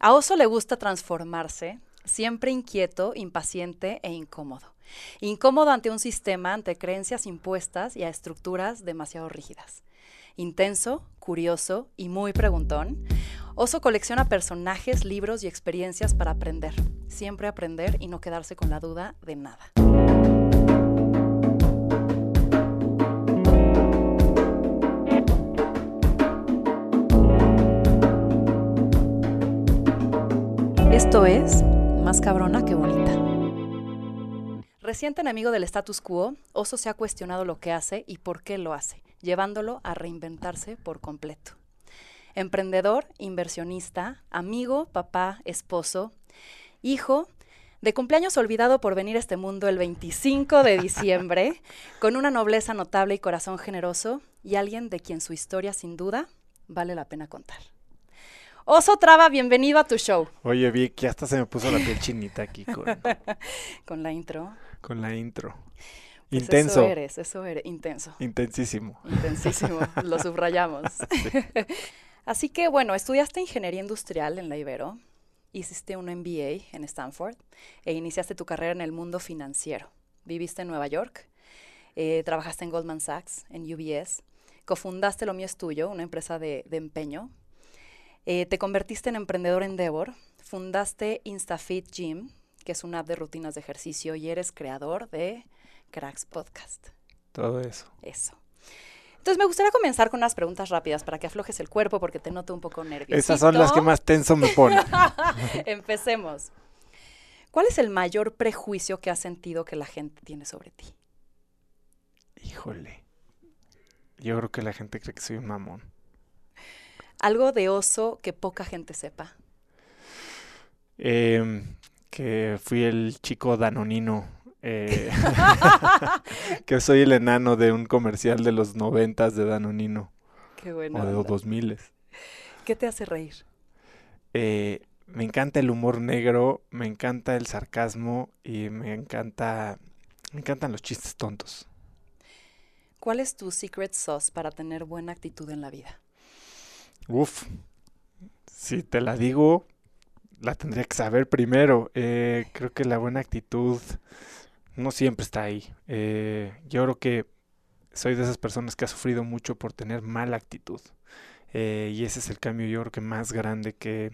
A Oso le gusta transformarse, siempre inquieto, impaciente e incómodo. Incómodo ante un sistema, ante creencias impuestas y a estructuras demasiado rígidas. Intenso, curioso y muy preguntón, Oso colecciona personajes, libros y experiencias para aprender. Siempre aprender y no quedarse con la duda de nada. Esto es Más cabrona que bonita. Reciente enemigo del status quo, Oso se ha cuestionado lo que hace y por qué lo hace, llevándolo a reinventarse por completo. Emprendedor, inversionista, amigo, papá, esposo, hijo, de cumpleaños olvidado por venir a este mundo el 25 de diciembre, con una nobleza notable y corazón generoso, y alguien de quien su historia sin duda vale la pena contar. Oso Traba, bienvenido a tu show. Oye, Vic, ya hasta se me puso la piel chinita aquí con, Con la intro. con la intro. Pues Intenso. Eso eres, eso eres, intenso. Intensísimo. Intensísimo, lo subrayamos. Así que bueno, estudiaste ingeniería industrial en la Ibero, hiciste un MBA en Stanford e iniciaste tu carrera en el mundo financiero. Viviste en Nueva York, eh, trabajaste en Goldman Sachs, en UBS, cofundaste Lo Mío es Tuyo, una empresa de, de empeño. Eh, te convertiste en emprendedor Endeavor, fundaste InstaFit Gym, que es una app de rutinas de ejercicio, y eres creador de Cracks Podcast. Todo eso. Eso. Entonces me gustaría comenzar con unas preguntas rápidas para que aflojes el cuerpo porque te noto un poco nervioso. Esas son las que más tenso me ponen. Empecemos. ¿Cuál es el mayor prejuicio que has sentido que la gente tiene sobre ti? Híjole. Yo creo que la gente cree que soy un mamón. Algo de oso que poca gente sepa. Em, que fui el chico danonino. eh, que soy el enano de un comercial de los noventas de Danonino. Qué bueno. O de los dos miles. ¿Qué te hace reír? Eh, me encanta el humor negro, me encanta el sarcasmo y me encanta, me encantan los chistes tontos. ¿Cuál es tu secret sauce para tener buena actitud en la vida? Uf, si te la digo, la tendría que saber primero. Eh, creo que la buena actitud no siempre está ahí. Eh, yo creo que soy de esas personas que ha sufrido mucho por tener mala actitud. Eh, y ese es el cambio, yo creo que más grande que,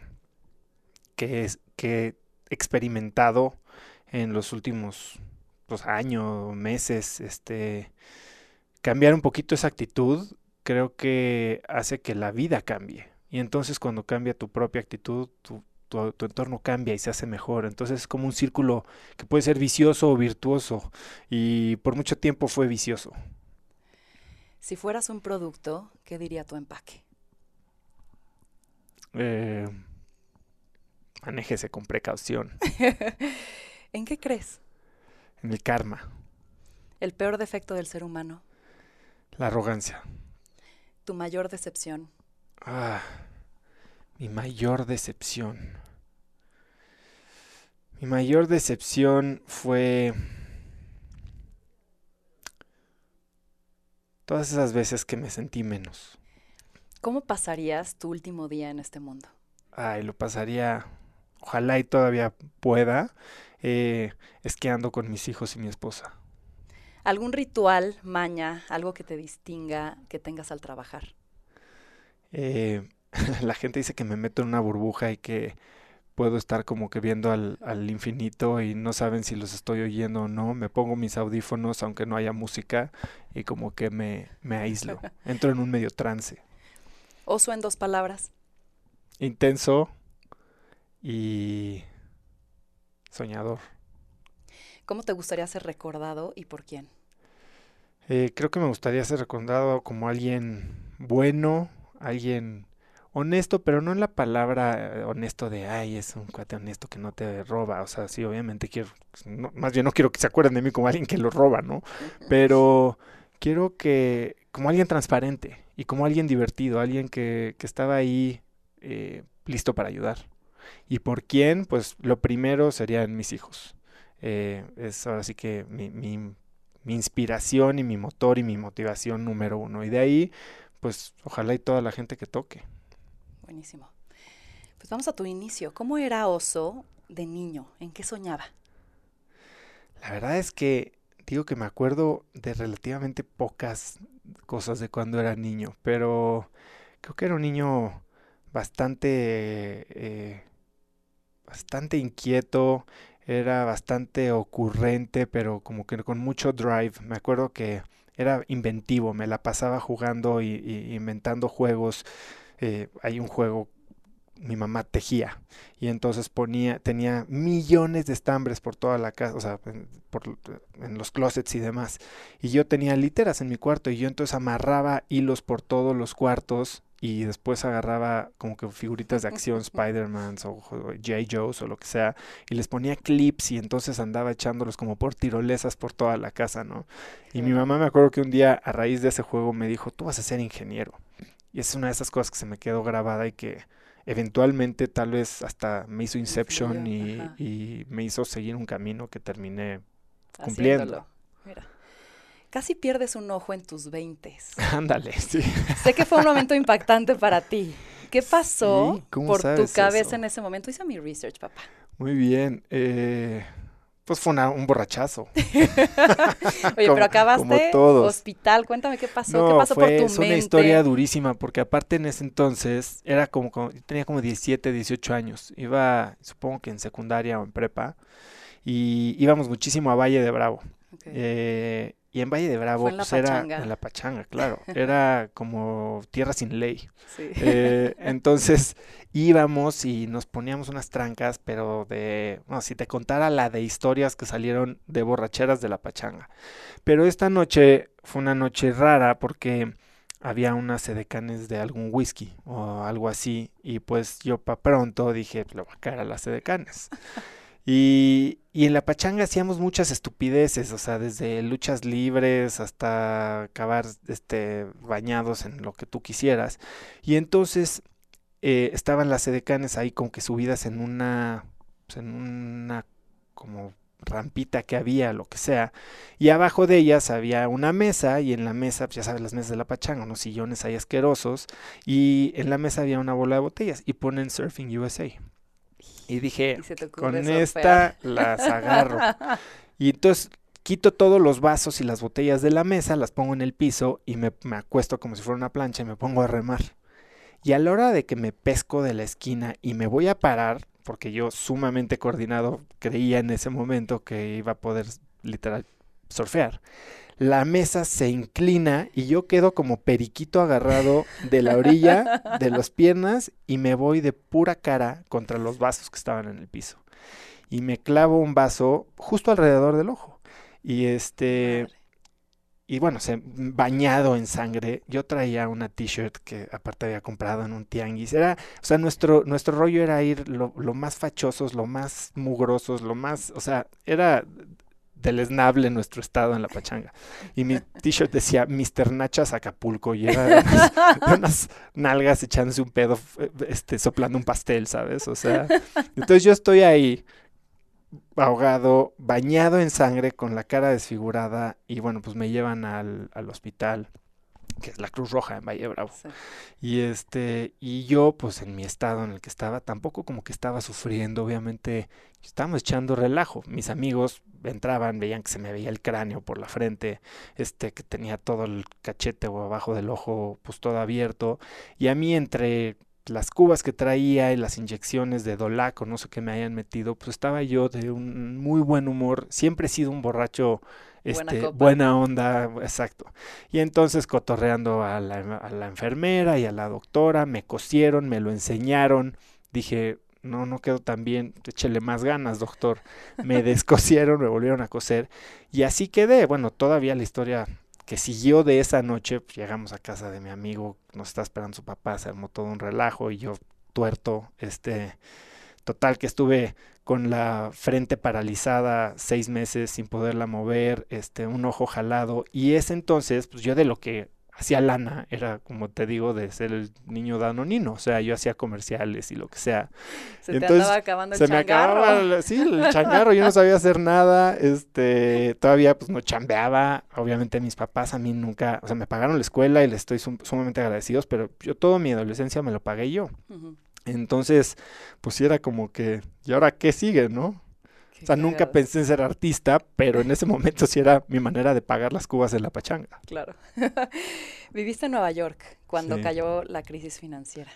que, he experimentado en los últimos pues, años, meses. Este, cambiar un poquito esa actitud creo que hace que la vida cambie. Y entonces cuando cambia tu propia actitud, tu, tu, tu entorno cambia y se hace mejor. Entonces es como un círculo que puede ser vicioso o virtuoso. Y por mucho tiempo fue vicioso. Si fueras un producto, ¿qué diría tu empaque? Eh, manéjese con precaución. ¿En qué crees? En el karma, El peor defecto del ser humano, la arrogancia. Tu mayor decepción, Ah, mi mayor decepción. Mi mayor decepción fue todas esas veces que me sentí menos. ¿Cómo pasarías tu último día en este mundo? Ay, lo pasaría, ojalá y todavía pueda, eh, esquiando con mis hijos y mi esposa. ¿Algún ritual, maña, algo que te distinga, que tengas al trabajar? Eh, la gente dice que me meto en una burbuja y que puedo estar como que viendo al, al infinito y no saben si los estoy oyendo o no. Me pongo mis audífonos aunque no haya música y como que me, me aíslo. Entro en un medio trance. Oso en dos palabras. Intenso y soñador. ¿Cómo te gustaría ser recordado y por quién? Eh, creo que me gustaría ser recordado como alguien bueno, alguien honesto, pero no en la palabra eh, honesto de, ay, es un cuate honesto que no te roba. O sea, sí, obviamente quiero, no- más bien no quiero que se acuerden de mí como alguien que lo roba, ¿no? Pero quiero que, como alguien transparente y como alguien divertido, alguien que, que estaba ahí eh, listo para ayudar. ¿Y por quién? Pues lo primero serían mis hijos. Eh, es ahora sí que mi, mi, mi inspiración y mi motor y mi motivación número uno. Y de ahí, pues ojalá y toda la gente que toque. Buenísimo. Pues vamos a tu inicio. ¿Cómo era Oso de niño? ¿En qué soñaba? La verdad es que digo que me acuerdo de relativamente pocas cosas de cuando era niño, pero creo que era un niño bastante, eh, bastante inquieto, era bastante ocurrente, pero como que con mucho drive. Me acuerdo que era inventivo, me la pasaba jugando y, inventando juegos. Eh, hay un juego mi mamá tejía y entonces ponía, tenía millones de estambres por toda la casa, o sea, en, por, en los closets y demás. Y yo tenía literas en mi cuarto y yo entonces amarraba hilos por todos los cuartos y después agarraba como que figuritas de acción, Spider-Man o J. Joe's o lo que sea, y les ponía clips y entonces andaba echándolos como por tirolesas por toda la casa, ¿no? Y mi mamá me acuerdo que un día a raíz de ese juego me dijo, tú vas a ser ingeniero. Y es una de esas cosas que se me quedó grabada y que eventualmente tal vez hasta me hizo Inception y, me hizo seguir un camino que terminé cumpliendo. Mira. Casi pierdes un ojo en tus veintes. Ándale, sí. Sé que fue un momento impactante para ti. ¿Qué pasó por tu cabeza en ese momento? Hice mi research, papá. Muy bien. Eh, pues fue un borrachazo. Oye, pero acabaste hospital. Cuéntame qué pasó. ¿Qué pasó por tu mente? Es una historia durísima porque aparte en ese entonces era como, tenía como 17, 18 años. Iba, supongo que en secundaria o en prepa. Y íbamos muchísimo a Valle de Bravo. Eh, y en Valle de Bravo pues era en la pachanga, claro. Era como tierra sin ley. Eh, entonces íbamos y nos poníamos unas trancas, pero de, bueno, si te contara la de historias que salieron de borracheras de la pachanga. Pero esta noche fue una noche rara porque había unas sedecanes de algún whisky o algo así. Y pues yo para pronto dije, le voy a caer a las sedecanes. Y, y, en la pachanga hacíamos muchas estupideces, o sea, desde luchas libres hasta acabar este, bañados en lo que tú quisieras. Y entonces eh, estaban las edecanes ahí como que subidas en una, pues, en una como rampita que había, lo que sea, y abajo de ellas había una mesa, y en la mesa, pues, ya sabes, las mesas de la pachanga, unos sillones ahí asquerosos, y en la mesa había una bola de botellas, y ponen Surfing USA. Y dije, con esta las agarro. y entonces quito todos los vasos y las botellas de la mesa, las pongo en el piso y me, me, acuesto como si fuera una plancha y me pongo a remar. Y a la hora de que me pesco de la esquina y me voy a parar, porque yo sumamente coordinado creía en ese momento que iba a poder literal surfear, la mesa se inclina y yo quedo como periquito agarrado de la orilla de las piernas y me voy de pura cara contra los vasos que estaban en el piso. Y me clavo un vaso justo alrededor del ojo. Y este y bueno, se, bañado en sangre. Yo traía una t-shirt que aparte había comprado en un tianguis. Era, o sea, nuestro, nuestro rollo era ir lo, lo, más fachosos, lo más mugrosos, lo más, o sea, era deleznable nuestro estado en la pachanga. Y mi t-shirt decía Mr. Nachas Acapulco y era unas, nalgas echándose un pedo, este, soplando un pastel, ¿sabes? O sea, entonces yo estoy ahí ahogado, bañado en sangre, con la cara desfigurada y bueno, pues me llevan al, al hospital que es la Cruz Roja en Valle Bravo. Y este, y yo, pues en mi estado en el que estaba, tampoco como que estaba sufriendo, obviamente, estábamos echando relajo. Mis amigos entraban, veían que se me veía el cráneo por la frente, este, que tenía todo el cachete o abajo del ojo, pues todo abierto. Y a mí entre las cubas que traía y las inyecciones de Dolaco, no sé qué me hayan metido, pues estaba yo de un muy buen humor. Siempre he sido un borracho este, buena, onda, exacto. Y entonces cotorreando a la, a la enfermera y a la doctora, me cosieron, me lo enseñaron. Dije, no, no quedó tan bien, échele más ganas, doctor. Me descosieron, me volvieron a coser y así quedé. Bueno, todavía la historia que siguió de esa noche, pues, llegamos a casa de mi amigo, nos está esperando su papá, se armó todo un relajo y yo tuerto, este, total que estuve con la frente paralizada seis meses sin poderla mover, este, un ojo jalado. Y es entonces, pues yo de lo que hacía lana, era como te digo, de ser el niño danonino, o sea, yo hacía comerciales y lo que sea. Se te andaba acabando el se me acababa, sí, el changarro, yo no sabía hacer nada, este, todavía pues no chambeaba, obviamente mis papás a mí nunca, o sea, me pagaron la escuela y les estoy sumamente agradecidos, pero yo toda mi adolescencia me lo pagué yo. Entonces, pues sí era como que, ¿y ahora qué sigue, no? O sea, nunca pensé en ser artista, pero en ese momento sí era mi manera de pagar las cubas en la pachanga. Claro. Viviste en Nueva York cuando Sí. cayó la crisis financiera.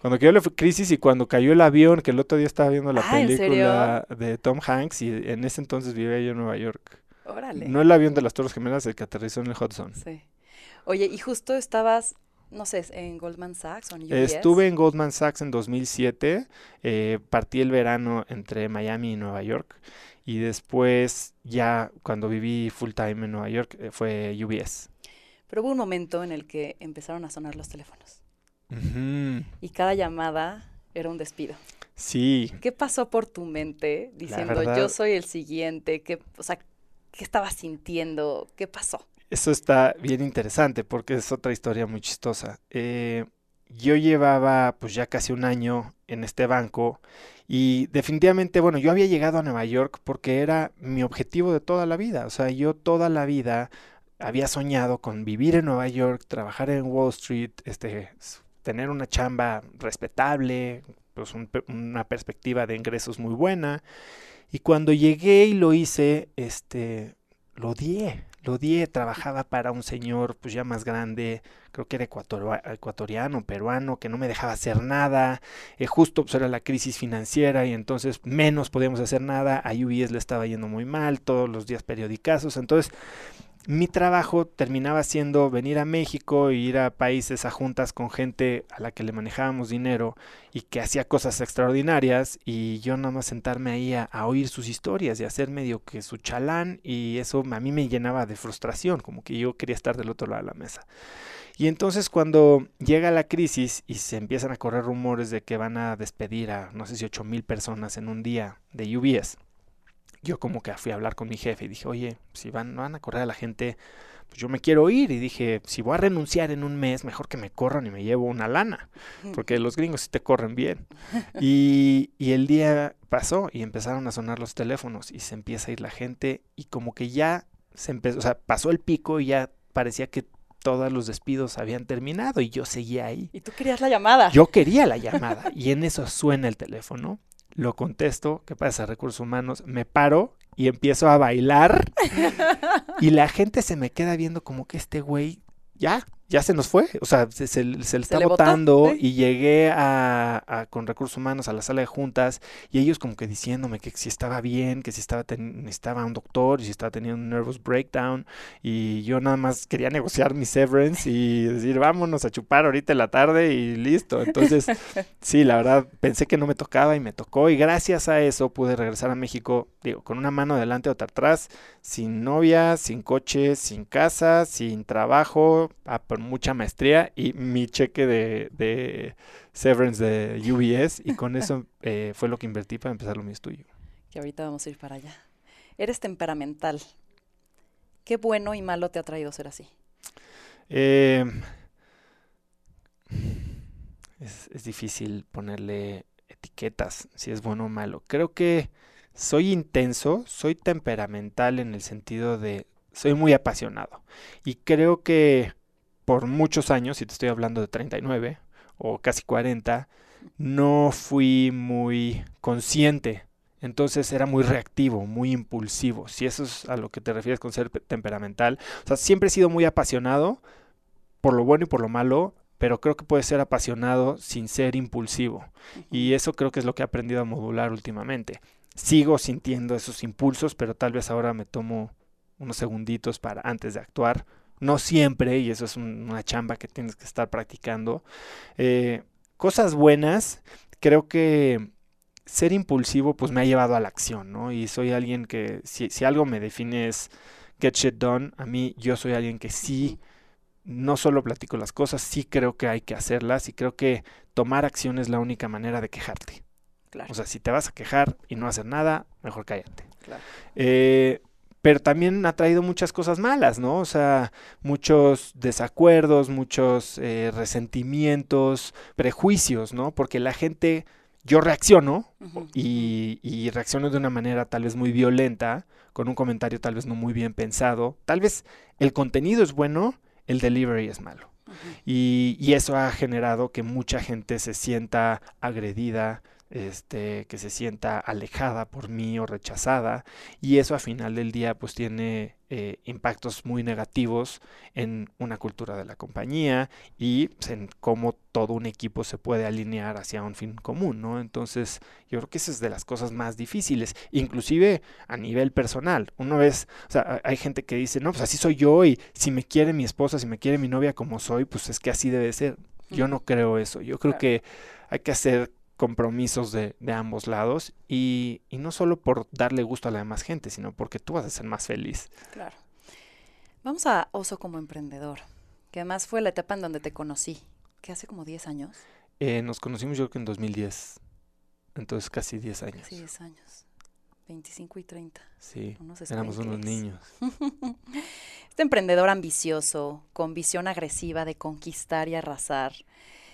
Cuando cayó la crisis y cuando cayó el avión, que el otro día estaba viendo la Ah, ¿en película de Tom Hanks y en ese entonces vivía yo en Nueva York. Órale. No el avión de las Torres Gemelas, el que aterrizó en el Hudson. Sí. Oye, y justo estabas, no sé, en Goldman Sachs o en UBS. Estuve en Goldman Sachs en 2007, eh, partí el verano entre Miami y Nueva York y después ya cuando viví full time en Nueva York eh, fue UBS. Pero hubo un momento en el que empezaron a sonar los teléfonos y cada llamada era un despido. Sí, ¿Qué pasó por tu mente diciendo verdad- yo soy el siguiente? ¿Qué, o sea, ¿qué estabas sintiendo? ¿Qué pasó? Eso está bien interesante porque es otra historia muy chistosa. Eh, yo llevaba pues ya casi un año en este banco y definitivamente, bueno, yo había llegado a Nueva York porque era mi objetivo de toda la vida. O sea, yo toda la vida había soñado con vivir en Nueva York, trabajar en Wall Street, este, tener una chamba respetable, pues una perspectiva de ingresos muy buena. Y cuando llegué y lo hice, este, lo odié, lo odié. Trabajaba para un señor, pues ya más grande, creo que era ecuator- ecuatoriano, peruano, que no me dejaba hacer nada. Eh, justo pues era la crisis financiera y entonces menos podíamos hacer nada. A UBS le estaba yendo muy mal, todos los días periodicazos. Entonces, mi trabajo terminaba siendo venir a México e ir a países a juntas con gente a la que le manejábamos dinero y que hacía cosas extraordinarias y yo nada más sentarme ahí a, oír sus historias y hacer medio que su chalán y eso a mí me llenaba de frustración, como que yo quería estar del otro lado de la mesa. Y entonces cuando llega la crisis y se empiezan a correr rumores de que van a despedir a no sé si ocho mil personas en un día de UBS, yo como que fui a hablar con mi jefe y dije, oye, si van, van a correr a la gente, pues yo me quiero ir. Y dije, si voy a renunciar en un mes, mejor que me corran y me llevo una lana, porque los gringos sí te corren bien. Y, y el día pasó y empezaron a sonar los teléfonos y se empieza a ir la gente y como que ya se empezó, o sea, pasó el pico y ya parecía que todos los despidos habían terminado y yo seguía ahí. Y tú querías la llamada. Yo quería la llamada y en eso suena el teléfono, lo contesto, ¿qué pasa? Recursos humanos, me paro y empiezo a bailar y la gente se me queda viendo como que este güey ya, ya se nos fue, o sea, se, se- se le está le botó, botando sí. y llegué a, a- con recursos humanos a la sala de juntas y ellos como que diciéndome que si estaba bien, que si estaba necesitaba un doctor y si estaba teniendo un nervous breakdown y yo nada más quería negociar mi severance y decir vámonos a chupar ahorita en la tarde y listo. Entonces, sí, la verdad pensé que no me tocaba y me tocó y gracias a eso pude regresar a México, digo, con una mano adelante otra atrás, sin novia, sin coche, sin casa, sin trabajo, ah, con mucha maestría y mi cheque de, de severance de UBS y con eso eh, fue lo que invertí para empezar lo estudio. Que ahorita vamos a ir para allá. Eres temperamental. ¿Qué bueno y malo te ha traído ser así? Eh, es, es difícil ponerle etiquetas si es bueno o malo. Creo que soy intenso, soy temperamental en el sentido de soy muy apasionado. Y creo que por muchos años, si te estoy hablando de 39 o casi 40, no fui muy consciente. Entonces era muy reactivo, muy impulsivo. Si eso es a lo que te refieres con ser pe- temperamental. O sea, siempre he sido muy apasionado por lo bueno y por lo malo, pero creo que puede ser apasionado sin ser impulsivo. Y eso creo que es lo que he aprendido a modular últimamente. Sigo sintiendo esos impulsos, pero tal vez ahora me tomo unos segunditos para antes de actuar. No siempre, y eso es un- una chamba que tienes que estar practicando. Eh, cosas buenas, creo que ser impulsivo pues me ha llevado a la acción, ¿no? Y soy alguien que si, si algo me define es get shit done, a mí yo soy alguien que sí no solo platico las cosas, sí creo que hay que hacerlas y creo que tomar acción es la única manera de quejarte. Claro, O sea, si te vas a quejar y no hacer nada, mejor cállate. claro. Eh, pero también ha traído muchas cosas malas, ¿no? O sea, muchos desacuerdos, muchos eh, resentimientos, prejuicios, ¿no? Porque la gente, yo reacciono y reacciono de una manera tal vez muy violenta, con un comentario tal vez no muy bien pensado. Tal vez el contenido es bueno, el delivery es malo. y, y eso ha generado que mucha gente se sienta agredida, este, que se sienta alejada por mí o rechazada y eso a final del día pues tiene eh, impactos muy negativos en una cultura de la compañía y pues, en cómo todo un equipo se puede alinear hacia un fin común, ¿no? Entonces yo creo que esa es de las cosas más difíciles, inclusive a nivel personal. Una vez, o sea, hay gente que dice, no, pues así soy yo y si me quiere mi esposa, si me quiere mi novia como soy, pues es que así debe ser. Yo no creo eso, yo creo que hay que hacer compromisos de, de ambos lados y, y, no solo por darle gusto a la demás gente, sino porque tú vas a ser más feliz. Claro. Vamos a Oso como emprendedor, que además fue la etapa en donde te conocí, que hace como 10 años. Eh, nos conocimos yo creo que en 2010, entonces casi 10 años. Casi 10 años, 25 y 30. Sí, éramos unos niños. este emprendedor ambicioso, con visión agresiva de conquistar y arrasar,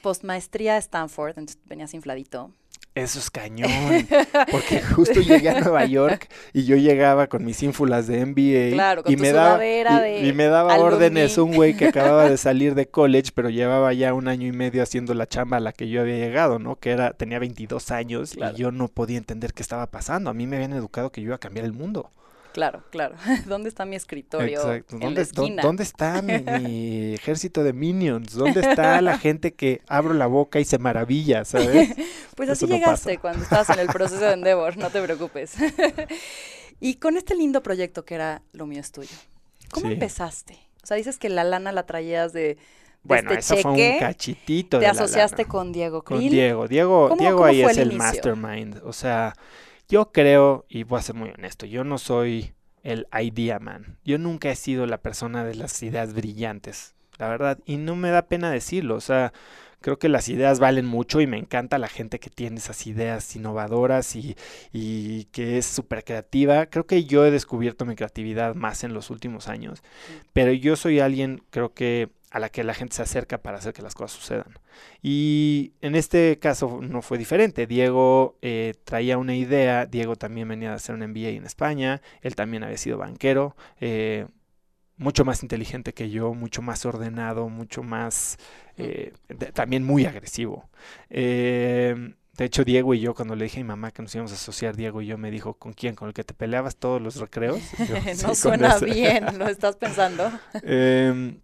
postmaestría a Stanford, entonces venías infladito. Eso es cañón, porque justo llegué a Nueva York y yo llegaba con mis ínfulas de MBA claro, con y, me daba, de y, me daba órdenes un güey que acababa de salir de college, pero llevaba ya un año y medio haciendo la chamba a la que yo había llegado, ¿no? Que era tenía 22 años claro. y yo no podía entender qué estaba pasando. A mí me habían educado que yo iba a cambiar el mundo. Claro, claro. ¿Dónde está mi escritorio? Exacto. En ¿Dónde, la esquina? ¿Dónde, está mi, mi, ejército de minions? ¿Dónde está la gente que abro la boca y se maravilla, sabes? pues así Eso llegaste cuando estabas en el proceso de Endeavor, no te preocupes. y con este lindo proyecto que era Lo mío es tuyo, ¿cómo Sí. empezaste? O sea, dices que la lana la traías de, Bueno, este eso fue cheque. un cachitito te de la asociaste lana. con Diego Con Krill. Diego. Diego, ¿Cómo- Diego cómo ahí fue es el mastermind. O sea, yo creo, y voy a ser muy honesto, yo no soy el idea man. Yo nunca he sido la persona de las ideas brillantes, la verdad. Y no me da pena decirlo. O sea, creo que las ideas valen mucho y me encanta la gente que tiene esas ideas innovadoras y, y que es súper creativa. Creo que yo he descubierto mi creatividad más en los últimos años. Pero yo soy alguien, creo que a la que la gente se acerca para hacer que las cosas sucedan. Y en este caso no fue diferente. Diego eh, traía una idea, Diego también venía a hacer un MBA en España, él también había sido banquero, eh, mucho más inteligente que yo, mucho más ordenado, mucho más, eh, de- también muy agresivo. Eh, de hecho, Diego y yo, cuando le dije a mi mamá que nos íbamos a asociar, Diego y yo me dijo, ¿con quién? ¿Con el que te peleabas todos los recreos? Y yo, "Sí, no suena ese". bien, lo estás pensando. Em,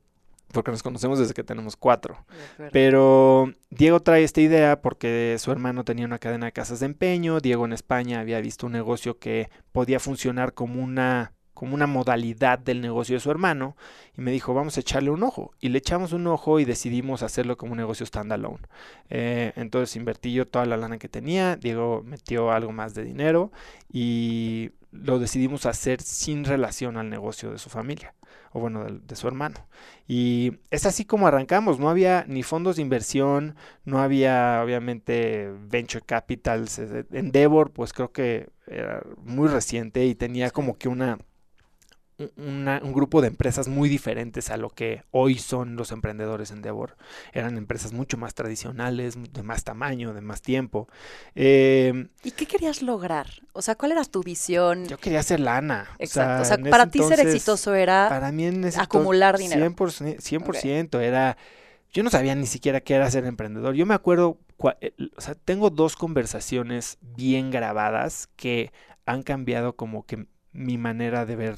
porque nos conocemos desde que tenemos cuatro. Pero Diego trae esta idea porque su hermano tenía una cadena de casas de empeño, Diego en España había visto un negocio que podía funcionar como una como una modalidad del negocio de su hermano y me dijo vamos a echarle un ojo y le echamos un ojo y decidimos hacerlo como un negocio standalone. Eh, entonces invertí yo toda la lana que tenía Diego metió algo más de dinero y lo decidimos hacer sin relación al negocio de su familia o bueno de, de su hermano y es así como arrancamos, no había ni fondos de inversión, no había obviamente venture capitals. eh, Endeavor, pues creo que era muy reciente y tenía como que una, un- una- un grupo de empresas muy diferentes a lo que hoy son los emprendedores Endeavor. Eran empresas mucho más tradicionales, de más tamaño, de más tiempo. Eh, ¿Y qué querías lograr? O sea, ¿cuál era tu visión? yo quería hacer lana. Exacto. O sea, en para ti ser exitoso era para mí en ese acumular dinero. 100%, 100% era... Yo no sabía ni siquiera qué era ser emprendedor. Yo me acuerdo, cua- eh, o sea, tengo dos conversaciones bien grabadas que han cambiado como que mi manera de ver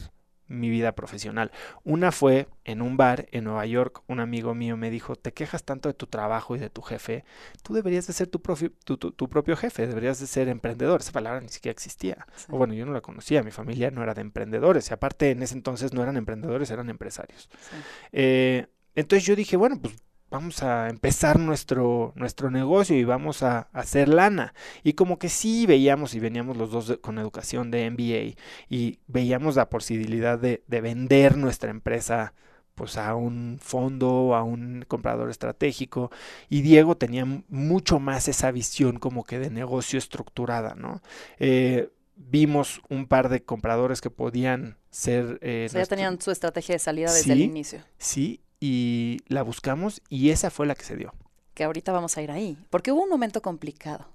mi vida profesional. Una fue en un bar en Nueva York, un amigo mío me dijo, te quejas tanto de tu trabajo y de tu jefe, tú deberías de ser tu, profi- tu, tu- tu propio jefe, deberías de ser emprendedor. Esa palabra ni siquiera existía. Sí. O bueno, yo no la conocía, mi familia no era de emprendedores, y aparte en ese entonces no eran emprendedores, eran empresarios. Sí. Eh, entonces yo dije, bueno, pues vamos a empezar nuestro, nuestro negocio y vamos a, a hacer lana. Y como que sí veíamos y veníamos los dos de- con educación de MBA y veíamos la posibilidad de, de vender nuestra empresa pues a un fondo, a un comprador estratégico y Diego tenía mucho más esa visión como que de negocio estructurada, ¿no? Eh, vimos un par de compradores que podían ser... eh, O sea, ya tenían su estrategia de salida desde el inicio. Sí, y la buscamos y esa fue la que se dio. Que ahorita vamos a ir ahí. Porque hubo un momento complicado.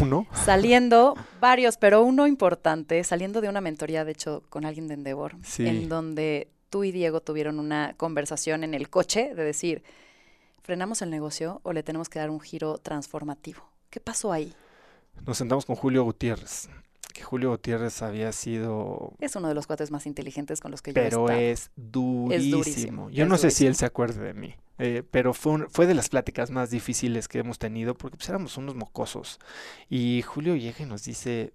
Uno. Saliendo, varios, pero uno importante, saliendo de una mentoría, de hecho, con alguien de Endeavor, Sí. en donde tú y Diego tuvieron una conversación en el coche de decir, ¿Frenamos el negocio o le tenemos que dar un giro transformativo? ¿Qué pasó ahí? Nos sentamos con Julio Gutiérrez, que Julio Gutiérrez había sido... Es uno de los cuates más inteligentes con los que pero yo he es durísimo. durísimo, Yo es no sé si él se acuerde de mí, eh, pero fue, un- fue de las pláticas más difíciles que hemos tenido porque pues, éramos unos mocosos. Y Julio llega y nos dice,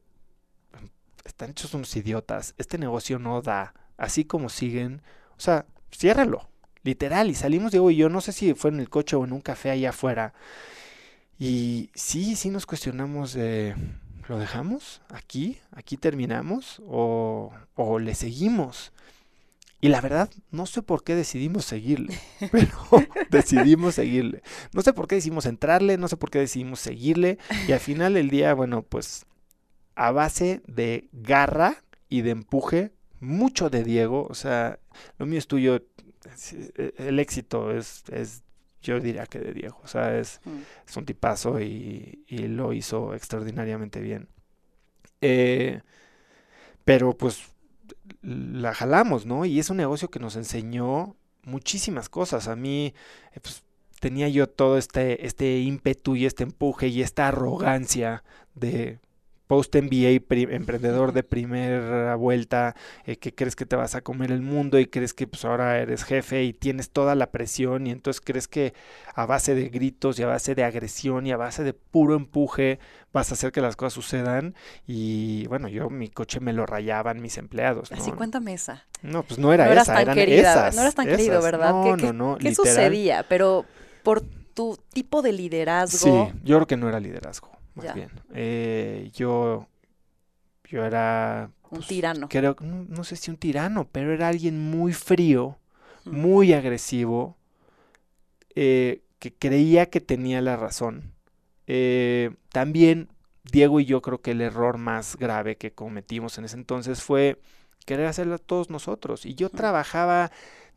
están hechos unos idiotas, este negocio no da, así como siguen, o sea, ciérralo, literal. Y salimos, Diego y yo, no sé si fue en el coche o en un café allá afuera. Y sí, sí nos cuestionamos de, ¿lo dejamos aquí? ¿Aquí terminamos? ¿O, o le seguimos? Y la verdad, no sé por qué decidimos seguirle, pero decidimos seguirle. No sé por qué decidimos entrarle, no sé por qué decidimos seguirle. Y al final del día, bueno, pues a base de garra y de empuje, mucho de Diego, o sea, lo mío es tuyo, es- e- el éxito es, es yo diría que de Diego, o sea, es, Mm. es un tipazo y, y lo hizo extraordinariamente bien. Eh, pero pues la jalamos, ¿no? Y es un negocio que nos enseñó muchísimas cosas. A mí, eh, pues, tenía yo todo este, este ímpetu y este empuje y esta arrogancia de post MBA emprendedor de primera vuelta, eh, que crees que te vas a comer el mundo y crees que pues ahora eres jefe y tienes toda la presión y entonces crees que a base de gritos y a base de agresión y a base de puro empuje vas a hacer que las cosas sucedan y bueno, yo mi coche me lo rayaban mis empleados, Así ¿no? cuéntame esa. No, pues no era no esa, eran querida, esas, no eras tan querido. ¿verdad? No, ¿Qué, no, no, qué literal. sucedía? Pero por tu tipo de liderazgo, Sí, yo creo que no era liderazgo, más Ya. bien. Eh, yo, yo era, un pues, tirano. creo, no, no sé si un tirano, pero era alguien muy frío, Mm. muy agresivo, eh, que creía que tenía la razón. Eh, también Diego y yo creo que el error más grave que cometimos en ese entonces fue querer hacerlo todos nosotros. Y yo trabajaba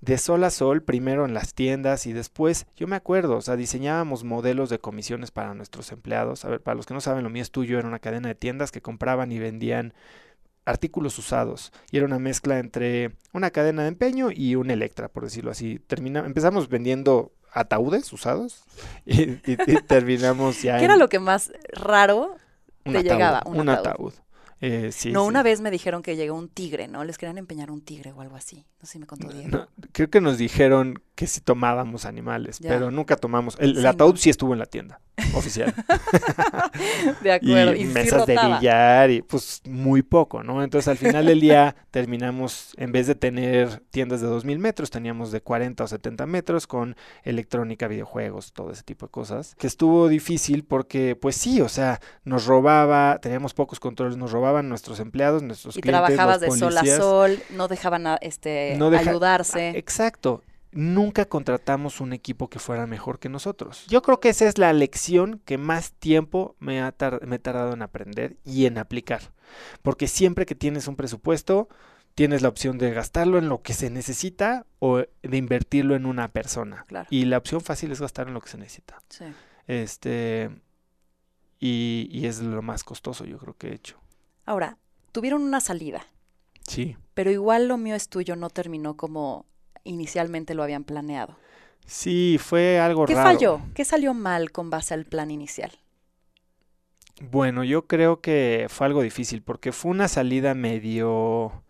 de sol a sol, primero en las tiendas y después, yo me acuerdo, o sea, diseñábamos modelos de comisiones para nuestros empleados. A ver, para los que no saben, lo mío es tuyo, era una cadena de tiendas que compraban y vendían artículos usados y era una mezcla entre una cadena de empeño y un Electra, por decirlo así. Termina, empezamos vendiendo ataúdes usados y, y- y terminamos ya ¿Qué era lo que más raro? un te ataúd, llegaba? Un un ataúd. ataúd. Eh, sí, no, sí. una vez me dijeron que llegó un tigre, ¿no? Les querían empeñar un tigre o algo así. No sé si me contó Diego. No, creo que nos dijeron que si tomábamos animales, Ya. pero nunca tomamos. El, el Sí, ataúd no. sí estuvo en la tienda oficial. De acuerdo. y, Y, sí mesas de billar y pues muy poco, ¿no? Entonces al final del día terminamos, en vez de tener tiendas de 2000 metros, teníamos de 40 o 70 metros con electrónica, videojuegos, todo ese tipo de cosas. Que estuvo difícil porque pues sí, o sea, nos robaba, teníamos pocos controles, nos robaban nuestros empleados, nuestros Y clientes, trabajabas de sol a sol, no dejaban a- No deja- ayudarse. Exacto. Nunca contratamos un equipo que fuera mejor que nosotros. Yo creo que esa es la lección que más tiempo me, ha tar- me he tardado en aprender y en aplicar. Porque siempre que tienes un presupuesto, tienes la opción de gastarlo en lo que se necesita o de invertirlo en una persona. Claro. Y la opción fácil es gastar en lo que se necesita. Sí. Este, y, y es lo más costoso, yo creo que he hecho. Ahora, tuvieron una salida, Sí. pero igual lo mío es tuyo no terminó como inicialmente lo habían planeado. Sí, fue algo ¿Qué raro. falló? ¿Qué salió mal con base al plan inicial? Bueno, yo creo que fue algo difícil porque fue una salida medio,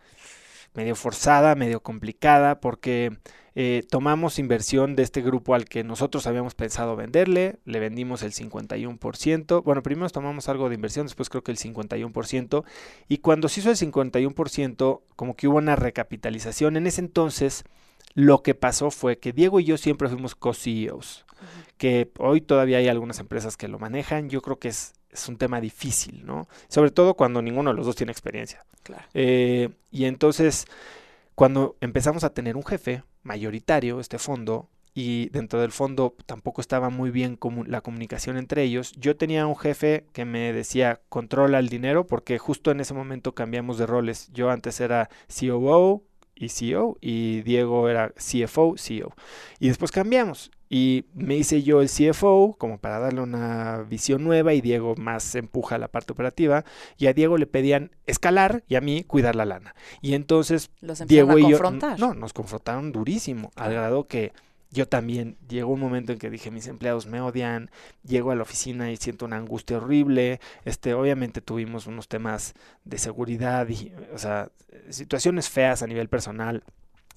medio forzada, medio complicada, porque eh, tomamos inversión de este grupo al que nosotros habíamos pensado venderle, le vendimos el 51%, bueno, primero tomamos algo de inversión, después creo que el 51%, y cuando se hizo el 51%, como que hubo una recapitalización, en ese entonces lo que pasó fue que Diego y yo siempre fuimos co-CEOs que hoy todavía hay algunas empresas que lo manejan, yo creo que es, es un tema difícil, ¿no? Sobre todo cuando ninguno de los dos tiene experiencia. Claro. Eh, y entonces, cuando empezamos a tener un jefe mayoritario, este fondo, y dentro del fondo tampoco estaba muy bien la comunicación entre ellos, yo tenía un jefe que me decía, controla el dinero, porque justo en ese momento cambiamos de roles. Yo antes era COO y CEO, y Diego era CFO, CEO. Y después cambiamos. Y me hice yo el CFO como para darle una visión nueva y Diego más empuja la parte operativa. Y a Diego le pedían escalar y a mí cuidar la lana. Y entonces Los Diego a y yo, no, nos confrontaron durísimo, al grado que yo también llegó un momento en que dije, mis empleados me odian, llego a la oficina y siento una angustia horrible. Este, obviamente tuvimos unos temas de seguridad y, o sea, situaciones feas a nivel personal.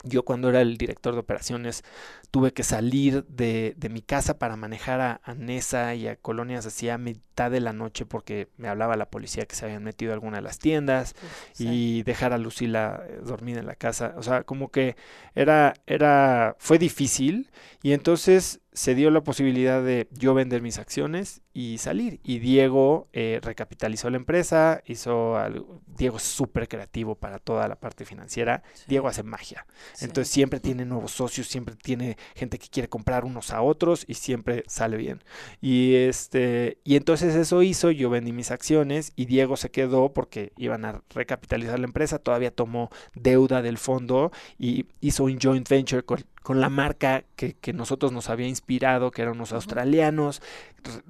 Yo cuando era el director de operaciones tuve que salir de, de mi casa para manejar a, a, Nesa y a colonias así a mitad de la noche porque me hablaba la policía que se habían metido a alguna de las tiendas sí. y dejar a Lucila eh, dormida en la casa. O sea, como que era, era, fue difícil y entonces se dio la posibilidad de yo vender mis acciones y salir. Y Diego eh, recapitalizó la empresa, hizo algo, Diego es súper creativo para toda la parte financiera. Sí. Diego hace magia. Sí. Entonces siempre tiene nuevos socios, siempre tiene gente que quiere comprar unos a otros y siempre sale bien. Y este, y entonces eso hizo, yo vendí mis acciones y Diego se quedó porque iban a recapitalizar la empresa, todavía tomó deuda del fondo y hizo un joint venture con, con la marca que, que, nosotros nos había inspirado, que eran unos australianos,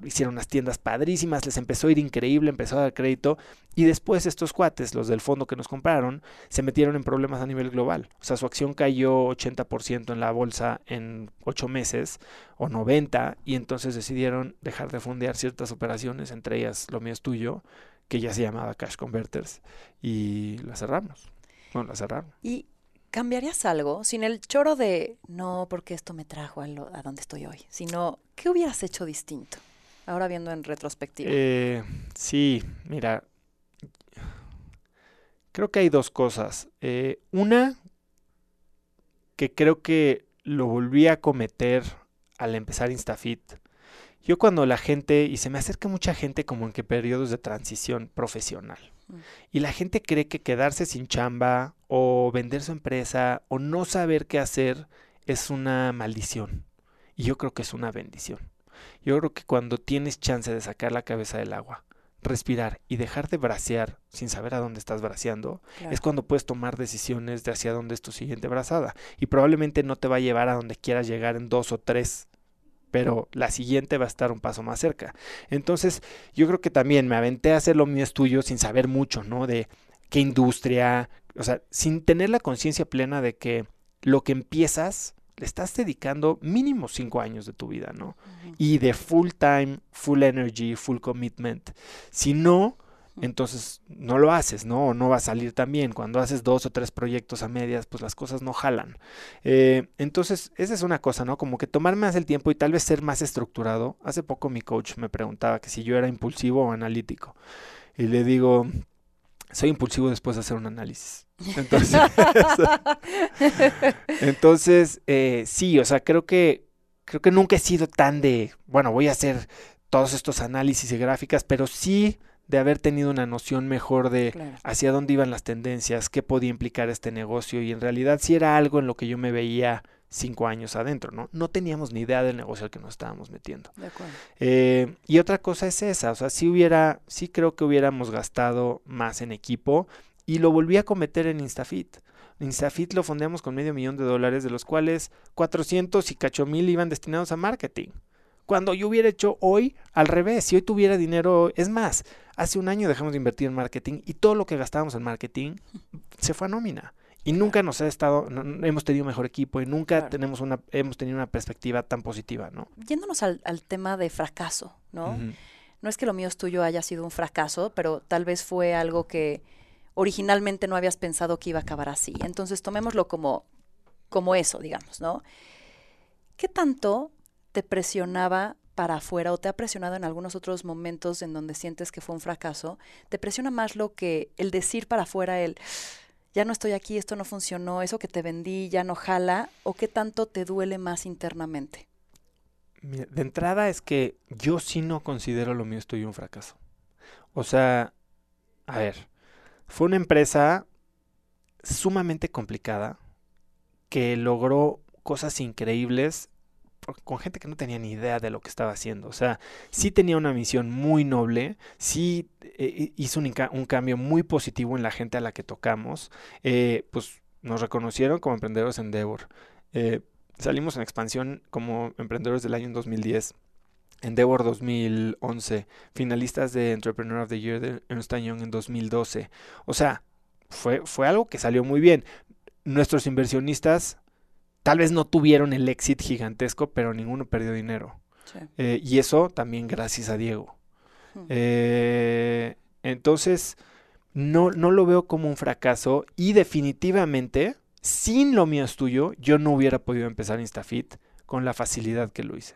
hicieron unas tiendas padrísimas, les empezó a ir increíble, empezó a dar crédito, y después estos cuates, los del fondo que nos compraron, se metieron en problemas a nivel global. O sea, su acción cayó 80% en la bolsa en 8 meses o 90, y entonces decidieron dejar de fondear ciertas operaciones, entre ellas lo mío es tuyo, que ya se llamaba Cash Converters, y la cerramos. Bueno, la cerraron. Y ¿Cambiarías algo sin el choro de no porque esto me trajo a, lo, donde estoy hoy, sino qué hubieras hecho distinto? Ahora viendo en retrospectiva. Eh, sí, mira, creo que hay dos cosas. Eh, una, que creo que lo volví a cometer al empezar Instafit. Yo cuando la gente, y se me acerca mucha gente como en que periodos de transición profesional. Y la gente cree que quedarse sin chamba o vender su empresa o no saber qué hacer es una maldición. Y yo creo que es una bendición. Yo creo que cuando tienes chance de sacar la cabeza del agua, respirar y dejar de bracear sin saber a dónde estás braceando, claro. es cuando puedes tomar decisiones de hacia dónde es tu siguiente brazada. Y probablemente no te va a llevar a donde quieras llegar en dos o tres pero la siguiente va a estar un paso más cerca. Entonces, yo creo que también me aventé a hacer lo mío es tuyo sin saber mucho, ¿no? De qué industria, o sea, sin tener la conciencia plena de que lo que empiezas le estás dedicando mínimo cinco años de tu vida, ¿no? Uh -huh. Y de full time, full energy, full commitment. Si no, entonces no lo haces, ¿no? O no va a salir tan bien. Cuando haces dos o tres proyectos a medias, pues las cosas no jalan. Eh, entonces, esa es una cosa, ¿no? Como que tomar más el tiempo y tal vez ser más estructurado. Hace poco mi coach me preguntaba que si yo era impulsivo o analítico. Y le digo, soy impulsivo después de hacer un análisis. Entonces, entonces eh, sí, o sea, creo que, creo que nunca he sido tan de, bueno, voy a hacer todos estos análisis y gráficas, pero sí de haber tenido una noción mejor de claro. hacia dónde iban las tendencias, qué podía implicar este negocio y en realidad si sí era algo en lo que yo me veía cinco años adentro, ¿no? No teníamos ni idea del negocio al que nos estábamos metiendo. De acuerdo. Eh, y otra cosa es esa, o sea, sí hubiera, sí creo que hubiéramos gastado más en equipo y lo volví a cometer en Instafit. Instafit lo fondeamos con medio millón de dólares, de los cuales 400 y cacho mil iban destinados a marketing. Cuando yo hubiera hecho hoy al revés, si hoy tuviera dinero, es más, hace un año dejamos de invertir en marketing y todo lo que gastábamos en marketing se fue a nómina. Y nunca nos ha estado, no, hemos tenido mejor equipo y nunca Claro. tenemos una, hemos tenido una perspectiva tan positiva, ¿no? Yéndonos al, al tema de fracaso, ¿no? No es que lo mío es tuyo haya sido un fracaso, pero tal vez fue algo que originalmente no habías pensado que iba a acabar así. Entonces tomémoslo como, como eso, digamos, ¿no? ¿Qué tanto te presionaba para afuera o te ha presionado en algunos otros momentos en donde sientes que fue un fracaso? ¿Te presiona más lo que el decir para afuera el ya no estoy aquí, esto no funcionó, eso que te vendí ya no jala? ¿O qué tanto te duele más internamente? De entrada es que yo sí no considero lo mío estoy un fracaso. O sea, a ver, fue una empresa sumamente complicada que logró cosas increíbles con gente que no tenía ni idea de lo que estaba haciendo. O sea, sí tenía una misión muy noble, sí eh, hizo un, cambio muy positivo en la gente a la que tocamos. Eh, pues nos reconocieron como emprendedores Endeavor. Eh, salimos en expansión como emprendedores del año en 2010. Endeavor 2011, finalistas de Entrepreneur of the Year de Ernst Young en 2012. O sea, fue, fue algo que salió muy bien. Nuestros inversionistas tal vez no tuvieron el éxito gigantesco, pero ninguno perdió dinero. Eh, y eso también gracias a Diego. Hmm. Eh, entonces, no, no lo veo como un fracaso y definitivamente, sin lo mío es tuyo, yo no hubiera podido empezar InstaFit con la facilidad que lo hice.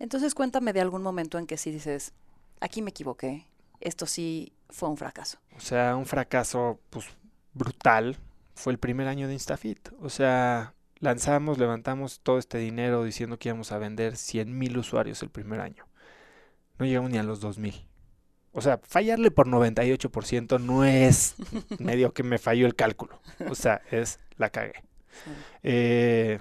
Entonces cuéntame de algún momento en que sí dices, aquí me equivoqué, esto sí fue un fracaso. O sea, un fracaso pues brutal fue el primer año de InstaFit. O sea, lanzamos, levantamos todo este dinero diciendo que íbamos a vender 100 mil usuarios el primer año. No llegamos ni a los 2 mil. O sea, fallarle por 98% no es medio que me falló el cálculo. O sea, es la cagué. Eh,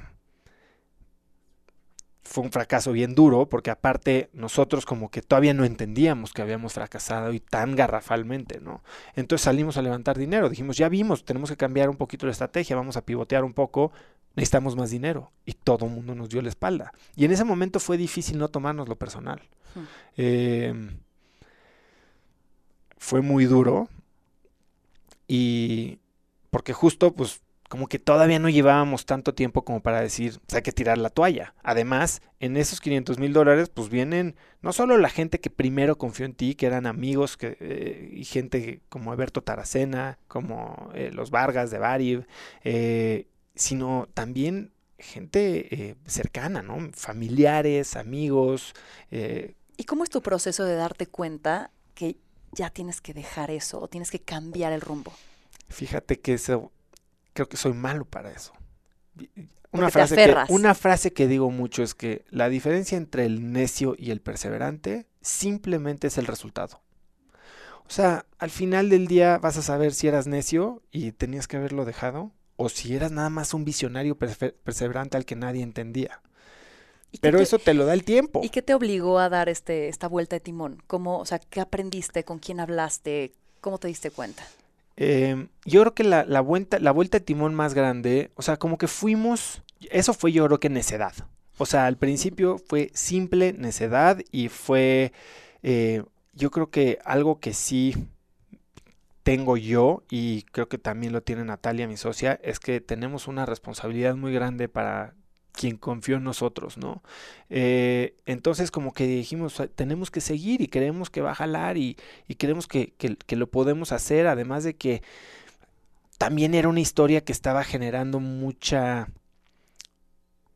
fue un fracaso bien duro, porque aparte nosotros como que todavía no entendíamos que habíamos fracasado y tan garrafalmente, ¿no? Entonces salimos a levantar dinero, dijimos, ya vimos, tenemos que cambiar un poquito la estrategia, vamos a pivotear un poco, necesitamos más dinero. Y todo el mundo nos dio la espalda. Y en ese momento fue difícil no tomarnos lo personal. Em, fue muy duro. Y porque justo pues como que todavía no llevábamos tanto tiempo como para decir, pues, hay que tirar la toalla. Además, en esos 500 mil dólares, pues vienen no solo la gente que primero confió en ti, que eran amigos que, eh, y gente como Alberto Taracena, como eh, los Vargas de Bari, eh, sino también gente cercana, ¿no? Familiares, amigos. ¿Y cómo es tu proceso de darte cuenta que ya tienes que dejar eso o tienes que cambiar el rumbo? Fíjate que eso creo que soy malo para eso. Una frase, que, una frase que digo mucho es que la diferencia entre el necio y el perseverante simplemente es el resultado. O sea, al final del día vas a saber si eras necio y tenías que haberlo dejado o si eras nada más un visionario perseverante al que nadie entendía. Pero eso te lo da el tiempo. ¿Y qué te obligó a dar este, esta vuelta de timón? ¿Cómo, o sea, ¿qué aprendiste? ¿Con quién hablaste? ¿Cómo te diste cuenta? Em, yo creo que la, la, vuelta, la vuelta de timón más grande, o sea, como que fuimos, eso fue yo creo que necedad. O sea, al principio fue simple necedad y fue, eh, yo creo que algo que sí tengo yo y creo que también lo tiene Natalia, mi socia, es que tenemos una responsabilidad muy grande para quien confió en nosotros, ¿no? Eh, entonces como que dijimos, tenemos que seguir y creemos que va a jalar y, y creemos que, que, lo podemos hacer, además de que también era una historia que estaba generando mucha,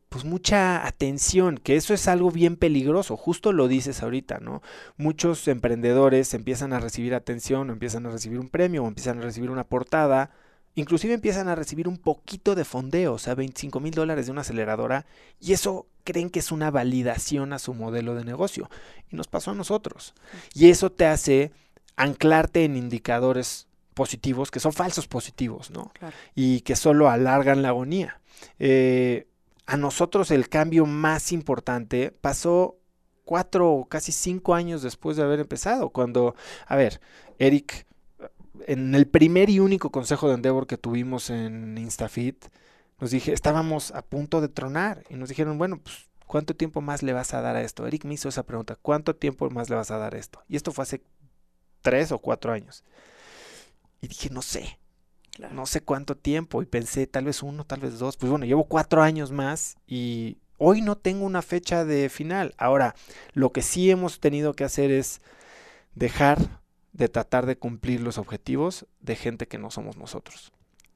pues mucha atención, que eso es algo bien peligroso, justo lo dices ahorita, ¿no? Muchos emprendedores empiezan a recibir atención, o empiezan a recibir un premio, o empiezan a recibir una portada, Inclusive empiezan a recibir un poquito de fondeo, o sea, 25 mil dólares de una aceleradora, y eso creen que es una validación a su modelo de negocio. Y nos pasó a nosotros. Y eso te hace anclarte en indicadores positivos que son falsos positivos, ¿no? Y que solo alargan la agonía. Eh, a nosotros el cambio más importante pasó cuatro o casi cinco años después de haber empezado, cuando, a ver, Eric en el primer y único consejo de Endeavor que tuvimos en InstaFit, nos dije, estábamos a punto de tronar y nos dijeron, bueno, pues, ¿cuánto tiempo más le vas a dar a esto? Eric me hizo esa pregunta, ¿cuánto tiempo más le vas a dar a esto? Y esto fue hace tres o cuatro años. Y dije, no sé, no sé cuánto tiempo. Y pensé, tal vez uno, tal vez dos. Pues bueno, llevo cuatro años más y hoy no tengo una fecha de final. Ahora, lo que sí hemos tenido que hacer es dejar de tratar de cumplir los objetivos de gente que no somos nosotros.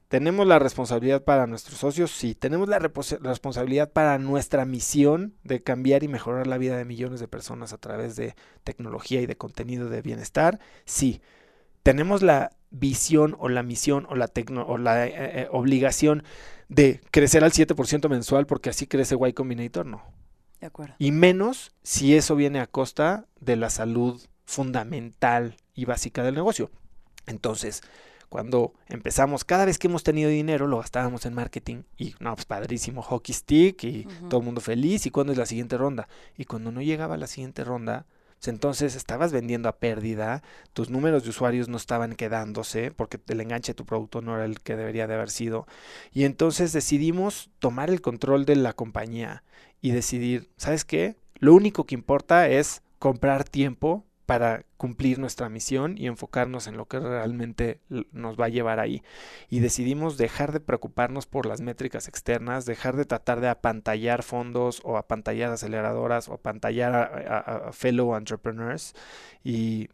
¿Tenemos la responsabilidad para nuestros socios? Sí. ¿Tenemos la responsabilidad para nuestra misión de cambiar y mejorar la vida de millones de personas a través de tecnología y de contenido de bienestar? Sí. ¿Tenemos la visión o la misión o la, o la eh, eh, obligación de crecer al 7% mensual porque así crece Y Combinator? No. De acuerdo. Y menos si eso viene a costa de la salud fundamental y básica del negocio. Entonces, cuando empezamos, cada vez que hemos tenido dinero, lo gastábamos en marketing y no, pues padrísimo, hockey stick y todo el mundo feliz. ¿Y cuándo es la siguiente ronda? Y cuando no llegaba la siguiente ronda, entonces estabas vendiendo a pérdida, tus números de usuarios no estaban quedándose porque el enganche de tu producto no era el que debería de haber sido. Y entonces decidimos tomar el control de la compañía y decidir, ¿sabes qué? Lo único que importa es comprar tiempo para cumplir nuestra misión y enfocarnos en lo que realmente nos va a llevar ahí. Y decidimos dejar de preocuparnos por las métricas externas, dejar de tratar de apantallar fondos o apantallar aceleradoras o apantallar a, fellow entrepreneurs y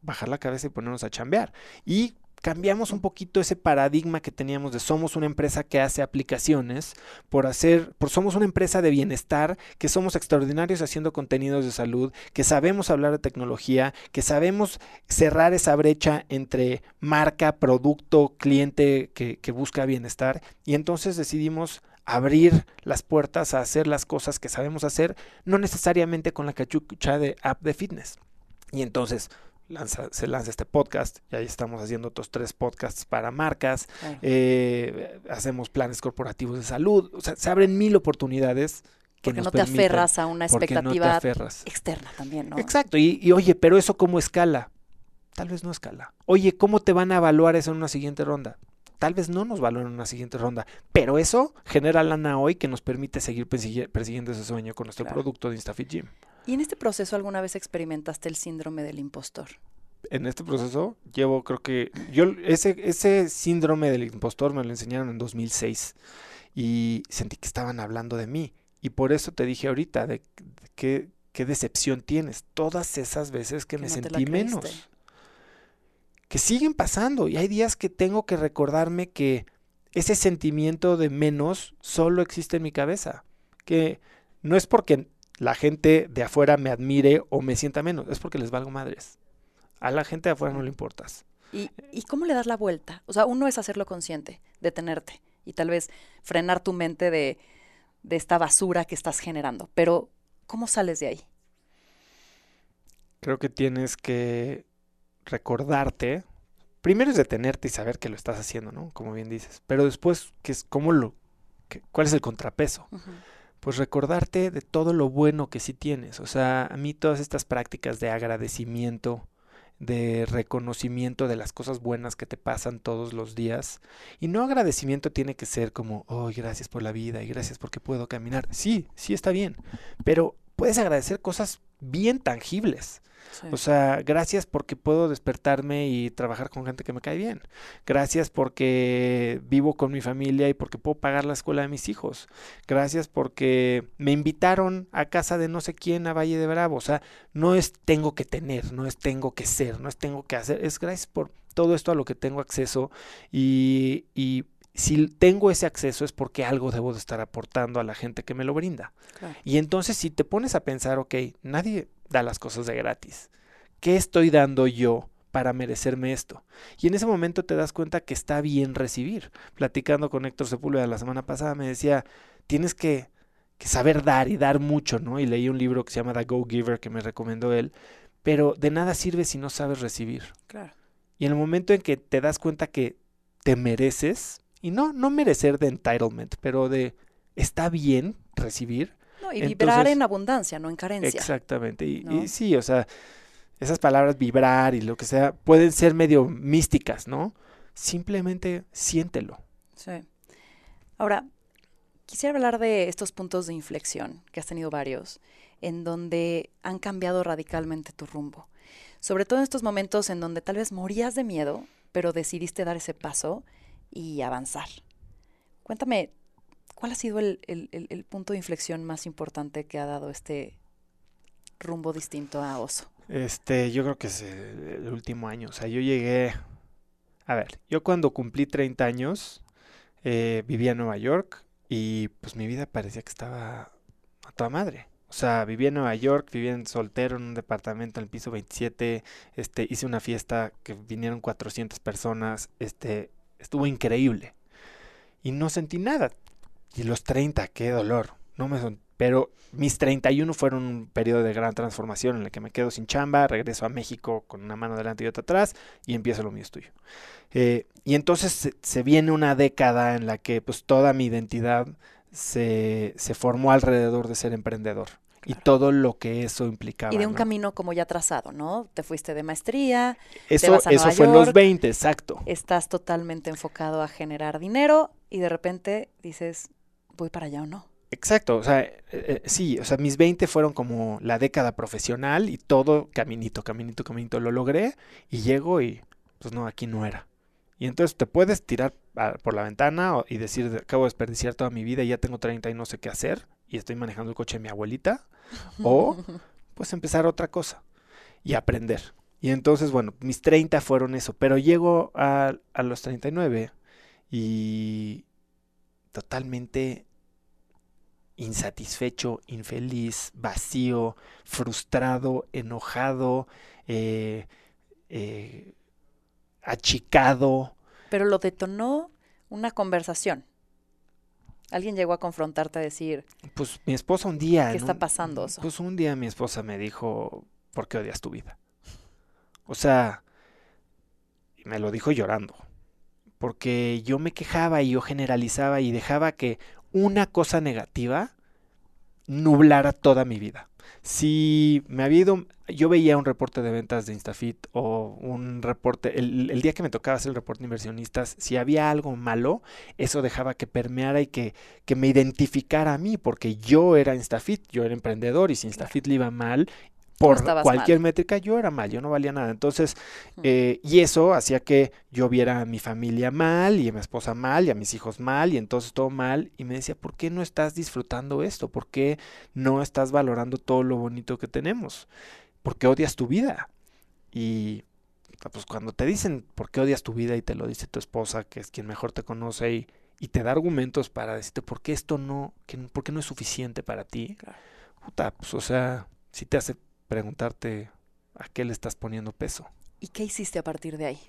bajar la cabeza y ponernos a chambear. Y cambiamos un poquito ese paradigma que teníamos de somos una empresa que hace aplicaciones por hacer, somos una empresa de bienestar, que somos extraordinarios haciendo contenidos de salud, que sabemos hablar de tecnología, que sabemos cerrar esa brecha entre marca, producto, cliente que, que busca bienestar. Y entonces decidimos abrir las puertas a hacer las cosas que sabemos hacer, no necesariamente con la cachucha de app de fitness. Y entonces se lanza este podcast y ahí estamos haciendo otros tres podcasts para marcas, eh, hacemos planes corporativos de salud, o sea, se abren mil oportunidades. Que porque no te aferras a una expectativa externa también, ¿no? Exacto, y, y oye, pero eso cómo escala, tal vez no escala. Oye, ¿cómo te van a evaluar eso en una siguiente ronda? Tal vez no nos valoren en una siguiente ronda, pero eso genera lana hoy que nos permite seguir persiguiendo ese sueño con nuestro producto de InstaFit Gym. ¿Y en este proceso alguna vez experimentaste el síndrome del impostor? En este proceso llevo, creo que, yo ese, ese síndrome del impostor me lo enseñaron en 2006 y sentí que estaban hablando de mí. Y por eso te dije ahorita de, qué, decepción tienes. Todas esas veces que, me sentí menos. Que siguen pasando. Y hay días que tengo que recordarme que ese sentimiento de menos solo existe en mi cabeza. Que no es porque la gente de afuera me admire o me sienta menos, es porque les valgo madres. A la gente de afuera no le importas. ¿Y, ¿Y cómo le das la vuelta? O sea, uno es hacerlo consciente, detenerte y tal vez frenar tu mente de, de esta basura que estás generando. Pero, ¿cómo sales de ahí? Creo que tienes que recordarte. Primero es detenerte y saber que lo estás haciendo, ¿no? Como bien dices. Pero después, ¿qué es, cómo lo, ¿cuál es el contrapeso? pues recordarte de todo lo bueno que sí tienes. O sea, a mí todas estas prácticas de agradecimiento, de reconocimiento de las cosas buenas que te pasan todos los días. Y no agradecimiento tiene que ser como, oh, gracias por la vida y gracias porque puedo caminar. Sí, sí está bien, pero puedes agradecer cosas bien tangibles. O sea, gracias porque puedo despertarme y trabajar con gente que me cae bien. Gracias porque vivo con mi familia y porque puedo pagar la escuela de mis hijos. Gracias porque me invitaron a casa de no sé quién a Valle de Bravo. O sea, no es tengo que tener, no es tengo que ser, no es tengo que hacer. Es gracias por todo esto a lo que tengo acceso y, y si tengo ese acceso es porque algo debo de estar aportando a la gente que me lo brinda. Y entonces si te pones a pensar, ok, nadie da las cosas de gratis. ¿Qué estoy dando yo para merecerme esto? Y en ese momento te das cuenta que está bien recibir. Platicando con Héctor Sepúlveda la semana pasada me decía, tienes que, que saber dar y dar mucho, ¿no? Y leí un libro que se llama The Go Giver que me recomendó él, pero de nada sirve si no sabes recibir. Claro. Y en el momento en que te das cuenta que te mereces, y no, no merecer de entitlement, pero de está bien recibir. No, y vibrar en abundancia, no en carencia. Exactamente. Y, sí, o sea, esas palabras vibrar y lo que sea pueden ser medio místicas, ¿no? Simplemente siéntelo. Sí. Ahora, quisiera hablar de estos puntos de inflexión, que has tenido varios, en donde han cambiado radicalmente tu rumbo. Sobre todo en estos momentos en donde tal vez morías de miedo, pero decidiste dar ese paso y avanzar. Cuéntame, ¿cuál ha sido el, punto de inflexión más importante que ha dado este rumbo distinto a Oso? Este, yo creo que es el, último año. O sea, yo llegué. A ver, yo cuando cumplí 30 años eh, vivía en Nueva York y pues mi vida parecía que estaba a toda madre. O sea, vivía en Nueva York, vivía en soltero en un departamento en el piso 27, este, hice una fiesta que vinieron 400 personas, este, estuvo increíble. Y no sentí nada. Y los 30, qué dolor. No me son... Pero mis 31 fueron un periodo de gran transformación en el que me quedo sin chamba, regreso a México con una mano delante y otra atrás y empiezo lo mío tuyo. Eh, y entonces se, viene una década en la que pues toda mi identidad se, se formó alrededor de ser emprendedor y todo lo que eso implicaba. Y de un camino como ya trazado, ¿no? Te fuiste de maestría. Eso, eso fue en los 20, exacto. Estás totalmente enfocado a generar dinero y de repente dices, voy para allá o no. Exacto, o sea, eh, eh, sí, o sea, mis 20 fueron como la década profesional y todo caminito, caminito, caminito, lo logré y llego y pues no, aquí no era. Y entonces te puedes tirar por la ventana y decir, acabo de desperdiciar toda mi vida y ya tengo 30 y no sé qué hacer y estoy manejando el coche de mi abuelita, o pues empezar otra cosa y aprender. Y entonces, bueno, mis 30 fueron eso, pero llego a, los 39 y totalmente insatisfecho, infeliz, vacío, frustrado, enojado, eh, eh, achicado. Pero lo detonó una conversación. Alguien llegó a confrontarte a decir. Pues mi esposa un día. ¿Qué está pasando? Pues un día mi esposa me dijo, ¿por qué odias tu vida? O sea, me lo dijo llorando. Porque yo me quejaba y yo generalizaba y dejaba que una cosa negativa nublara toda mi vida. Si me había ido, yo veía un reporte de ventas de Instafit o un reporte, el, día que me tocaba hacer el reporte de inversionistas, si había algo malo, eso dejaba que permeara y que, que me identificara a mí, porque yo era Instafit, yo era emprendedor y si Instafit le iba mal, por cualquier métrica yo era mal, yo no valía nada. Entonces, eh, y eso hacía que yo viera a mi familia mal y a mi esposa mal y a mis hijos mal y entonces todo mal. Y me decía, ¿por qué no estás disfrutando esto? ¿Por qué no estás valorando todo lo bonito que tenemos? ¿Por qué odias tu vida? Y pues cuando te dicen por qué odias tu vida y te lo dice tu esposa, que es quien mejor te conoce y, y te da argumentos para decirte por qué esto no, que, por qué no es suficiente para ti, puta, pues o sea, si te hace preguntarte a qué le estás poniendo peso. ¿Y qué hiciste a partir de ahí?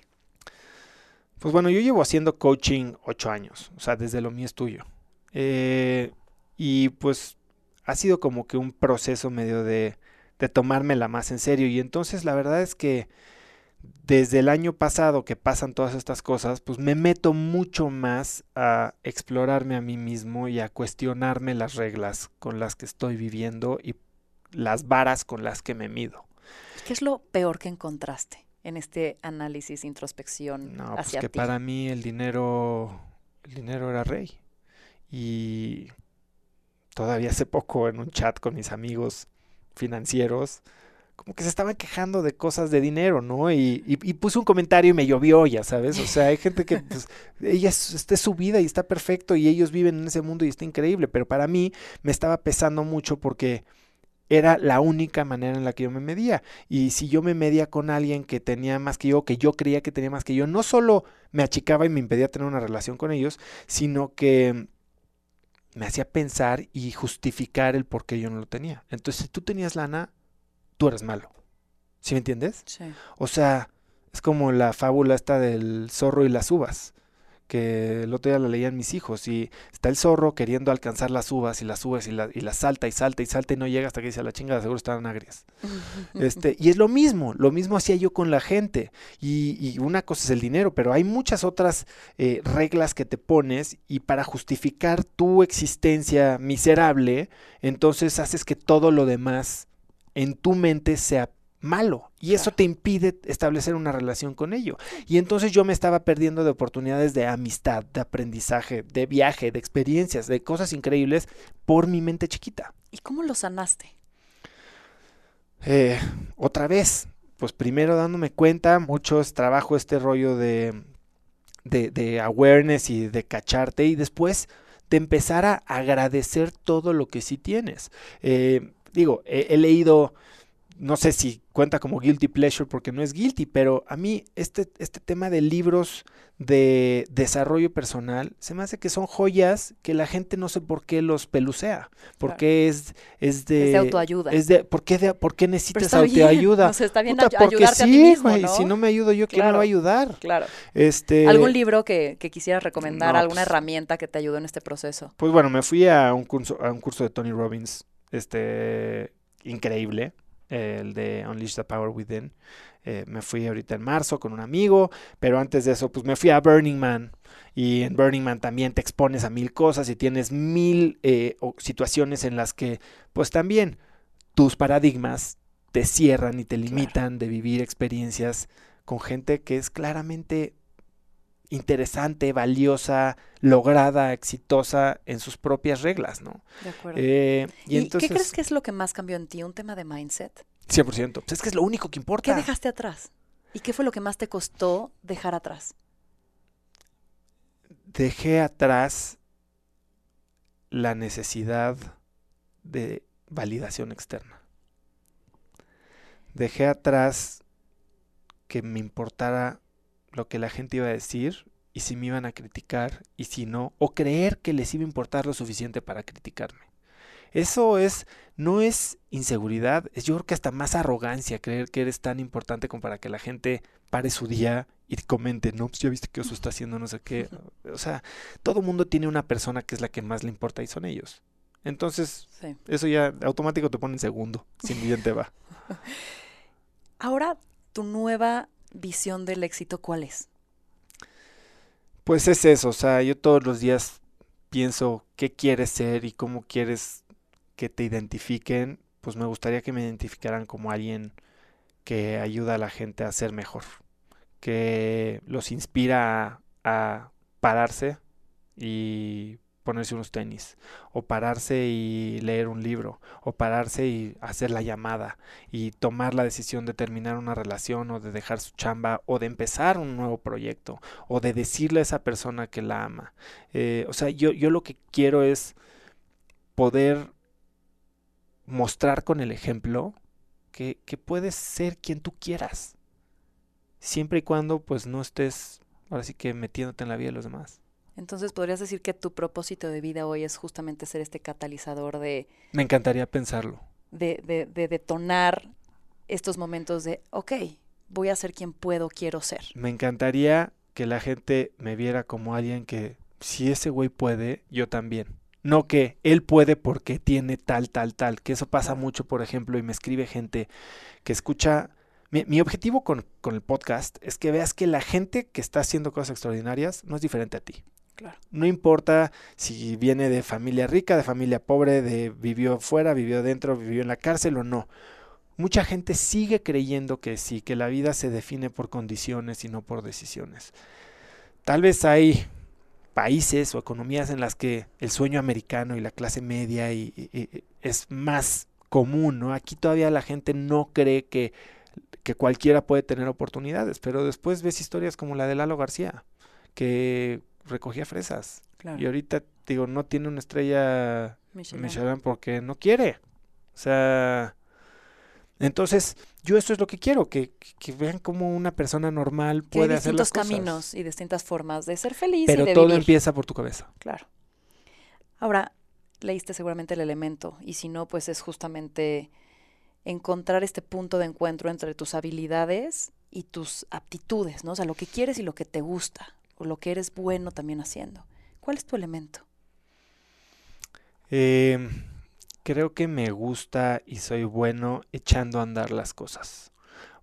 Pues bueno, yo llevo haciendo coaching ocho años, o sea, desde lo mío es tuyo. Eh, y pues ha sido como que un proceso medio de, de tomármela más en serio. Y entonces la verdad es que desde el año pasado que pasan todas estas cosas, pues me meto mucho más a explorarme a mí mismo y a cuestionarme las reglas con las que estoy viviendo y las varas con las que me mido. ¿Qué es lo peor que encontraste en este análisis, introspección no, pues que para mí el dinero, el dinero era rey. Y todavía hace poco en un chat con mis amigos financieros, como que se estaban quejando de cosas de dinero, ¿no? Y, y, puse un comentario y me llovió, ya sabes. O sea, hay gente que, pues, ella es, es su vida y está perfecto y ellos viven en ese mundo y está increíble. Pero para mí me estaba pesando mucho porque era la única manera en la que yo me medía. Y si yo me medía con alguien que tenía más que yo, que yo creía que tenía más que yo, no solo me achicaba y me impedía tener una relación con ellos, sino que me hacía pensar y justificar el por qué yo no lo tenía. Entonces, si tú tenías lana, tú eres malo. ¿Sí me entiendes? Sí. O sea, es como la fábula esta del zorro y las uvas que el otro día la leían mis hijos y está el zorro queriendo alcanzar las uvas y las uvas y, la, y las salta y salta y salta y no llega hasta que dice a la chingada, seguro están agrias. este, y es lo mismo, lo mismo hacía yo con la gente y, y una cosa es el dinero, pero hay muchas otras eh, reglas que te pones y para justificar tu existencia miserable, entonces haces que todo lo demás en tu mente sea malo y eso te impide establecer una relación con ello. Y entonces yo me estaba perdiendo de oportunidades de amistad, de aprendizaje, de viaje, de experiencias, de cosas increíbles por mi mente chiquita. ¿Y cómo lo sanaste? Eh, otra vez, pues primero dándome cuenta, mucho es trabajo este rollo de, de, awareness y de cacharte y después de empezar a agradecer todo lo que sí tienes. Eh, digo, he leído no sé si cuenta como guilty pleasure porque no es guilty, pero a mí este, este tema de libros de desarrollo personal se me hace que son joyas que la gente no sé por qué los pelucea, porque es, es de... Es de autoayuda. Es de, ¿por qué, de, por qué necesitas autoayuda? No está bien ayudarte a ti mismo, si no me ayudo yo, ¿quién me va a ayudar? Claro. Este, ¿Algún libro que, que quisieras recomendar, alguna pues herramienta que te ayudó en este proceso? Pues bueno, me fui a un curso, a un curso de Tony Robbins, este, increíble, el de Unleash the Power Within. Eh, me fui ahorita en marzo con un amigo, pero antes de eso, pues me fui a Burning Man. Y en Burning Man también te expones a mil cosas y tienes mil eh, situaciones en las que, pues también, tus paradigmas te cierran y te limitan de vivir experiencias con gente que es claramente interesante, valiosa, lograda, exitosa en sus propias reglas, ¿no? De acuerdo. Eh, y, ¿Y entonces, qué crees que es lo que más cambió en ti? ¿Un tema de mindset? 100%. Pues es que es lo único que importa. ¿Qué dejaste atrás? ¿Y qué fue lo que más te costó dejar atrás? Dejé atrás la necesidad de validación externa. Dejé atrás que me importara lo que la gente iba a decir y si me iban a criticar y si no, o creer que les iba a importar lo suficiente para criticarme. Eso es, no es inseguridad, es yo creo que hasta más arrogancia creer que eres tan importante como para que la gente pare su día y comente, no, pues ya viste que Oso está haciendo no sé qué. O sea, todo mundo tiene una persona que es la que más le importa y son ellos. Entonces, Sí. eso ya automático te pone en segundo, si bien te va. Ahora, tu nueva visión del éxito, ¿cuál es? Pues es eso, o sea, yo todos los días pienso qué quieres ser y cómo quieres que te identifiquen, pues me gustaría que me identificaran como alguien que ayuda a la gente a ser mejor, que los inspira a, a pararse y ponerse unos tenis, o pararse y leer un libro, o pararse y hacer la llamada, y tomar la decisión de terminar una relación, o de dejar su chamba, o de empezar un nuevo proyecto, o de decirle a esa persona que la ama. Eh, o sea, yo, yo lo que quiero es poder mostrar con el ejemplo que, que puedes ser quien tú quieras, siempre y cuando pues no estés ahora sí que metiéndote en la vida de los demás. Entonces, ¿podrías decir que tu propósito de vida hoy es justamente ser este catalizador de, Me encantaría pensarlo. de, de, de detonar estos momentos de, ok, voy a ser quien puedo, quiero ser? Me encantaría que la gente me viera como alguien que si ese güey puede, yo también. No que él puede porque tiene tal, tal, tal. Que eso pasa mucho, por ejemplo, y me escribe gente que escucha. Mi, mi objetivo con, con el podcast es que veas que la gente que está haciendo cosas extraordinarias no es diferente a ti. No importa si viene de familia rica, de familia pobre, de vivió fuera, vivió dentro, vivió en la cárcel o no. Mucha gente sigue creyendo que sí, que la vida se define por condiciones y no por decisiones. Tal vez hay países o economías en las que el sueño americano y la clase media y es más común, ¿no? Aquí todavía la gente no cree que, que cualquiera puede tener oportunidades, pero después ves historias como la de Lalo García, que recogía fresas Claro. y ahorita digo no tiene una estrella Michelin. Michelin porque no quiere. O sea, entonces yo eso es lo que quiero, que, que- vean como una persona normal Que puede hacer las distintos cosas. caminos y distintas formas de ser feliz Pero y de todo vivir. empieza por tu cabeza. Claro. Ahora, leíste seguramente el elemento, y si no, pues es justamente encontrar este punto de encuentro entre tus habilidades y tus aptitudes, ¿no? O sea, lo que quieres y lo que te gusta, o lo que eres bueno también haciendo. ¿Cuál es tu elemento? Eh, creo que me gusta y soy bueno echando a andar las cosas.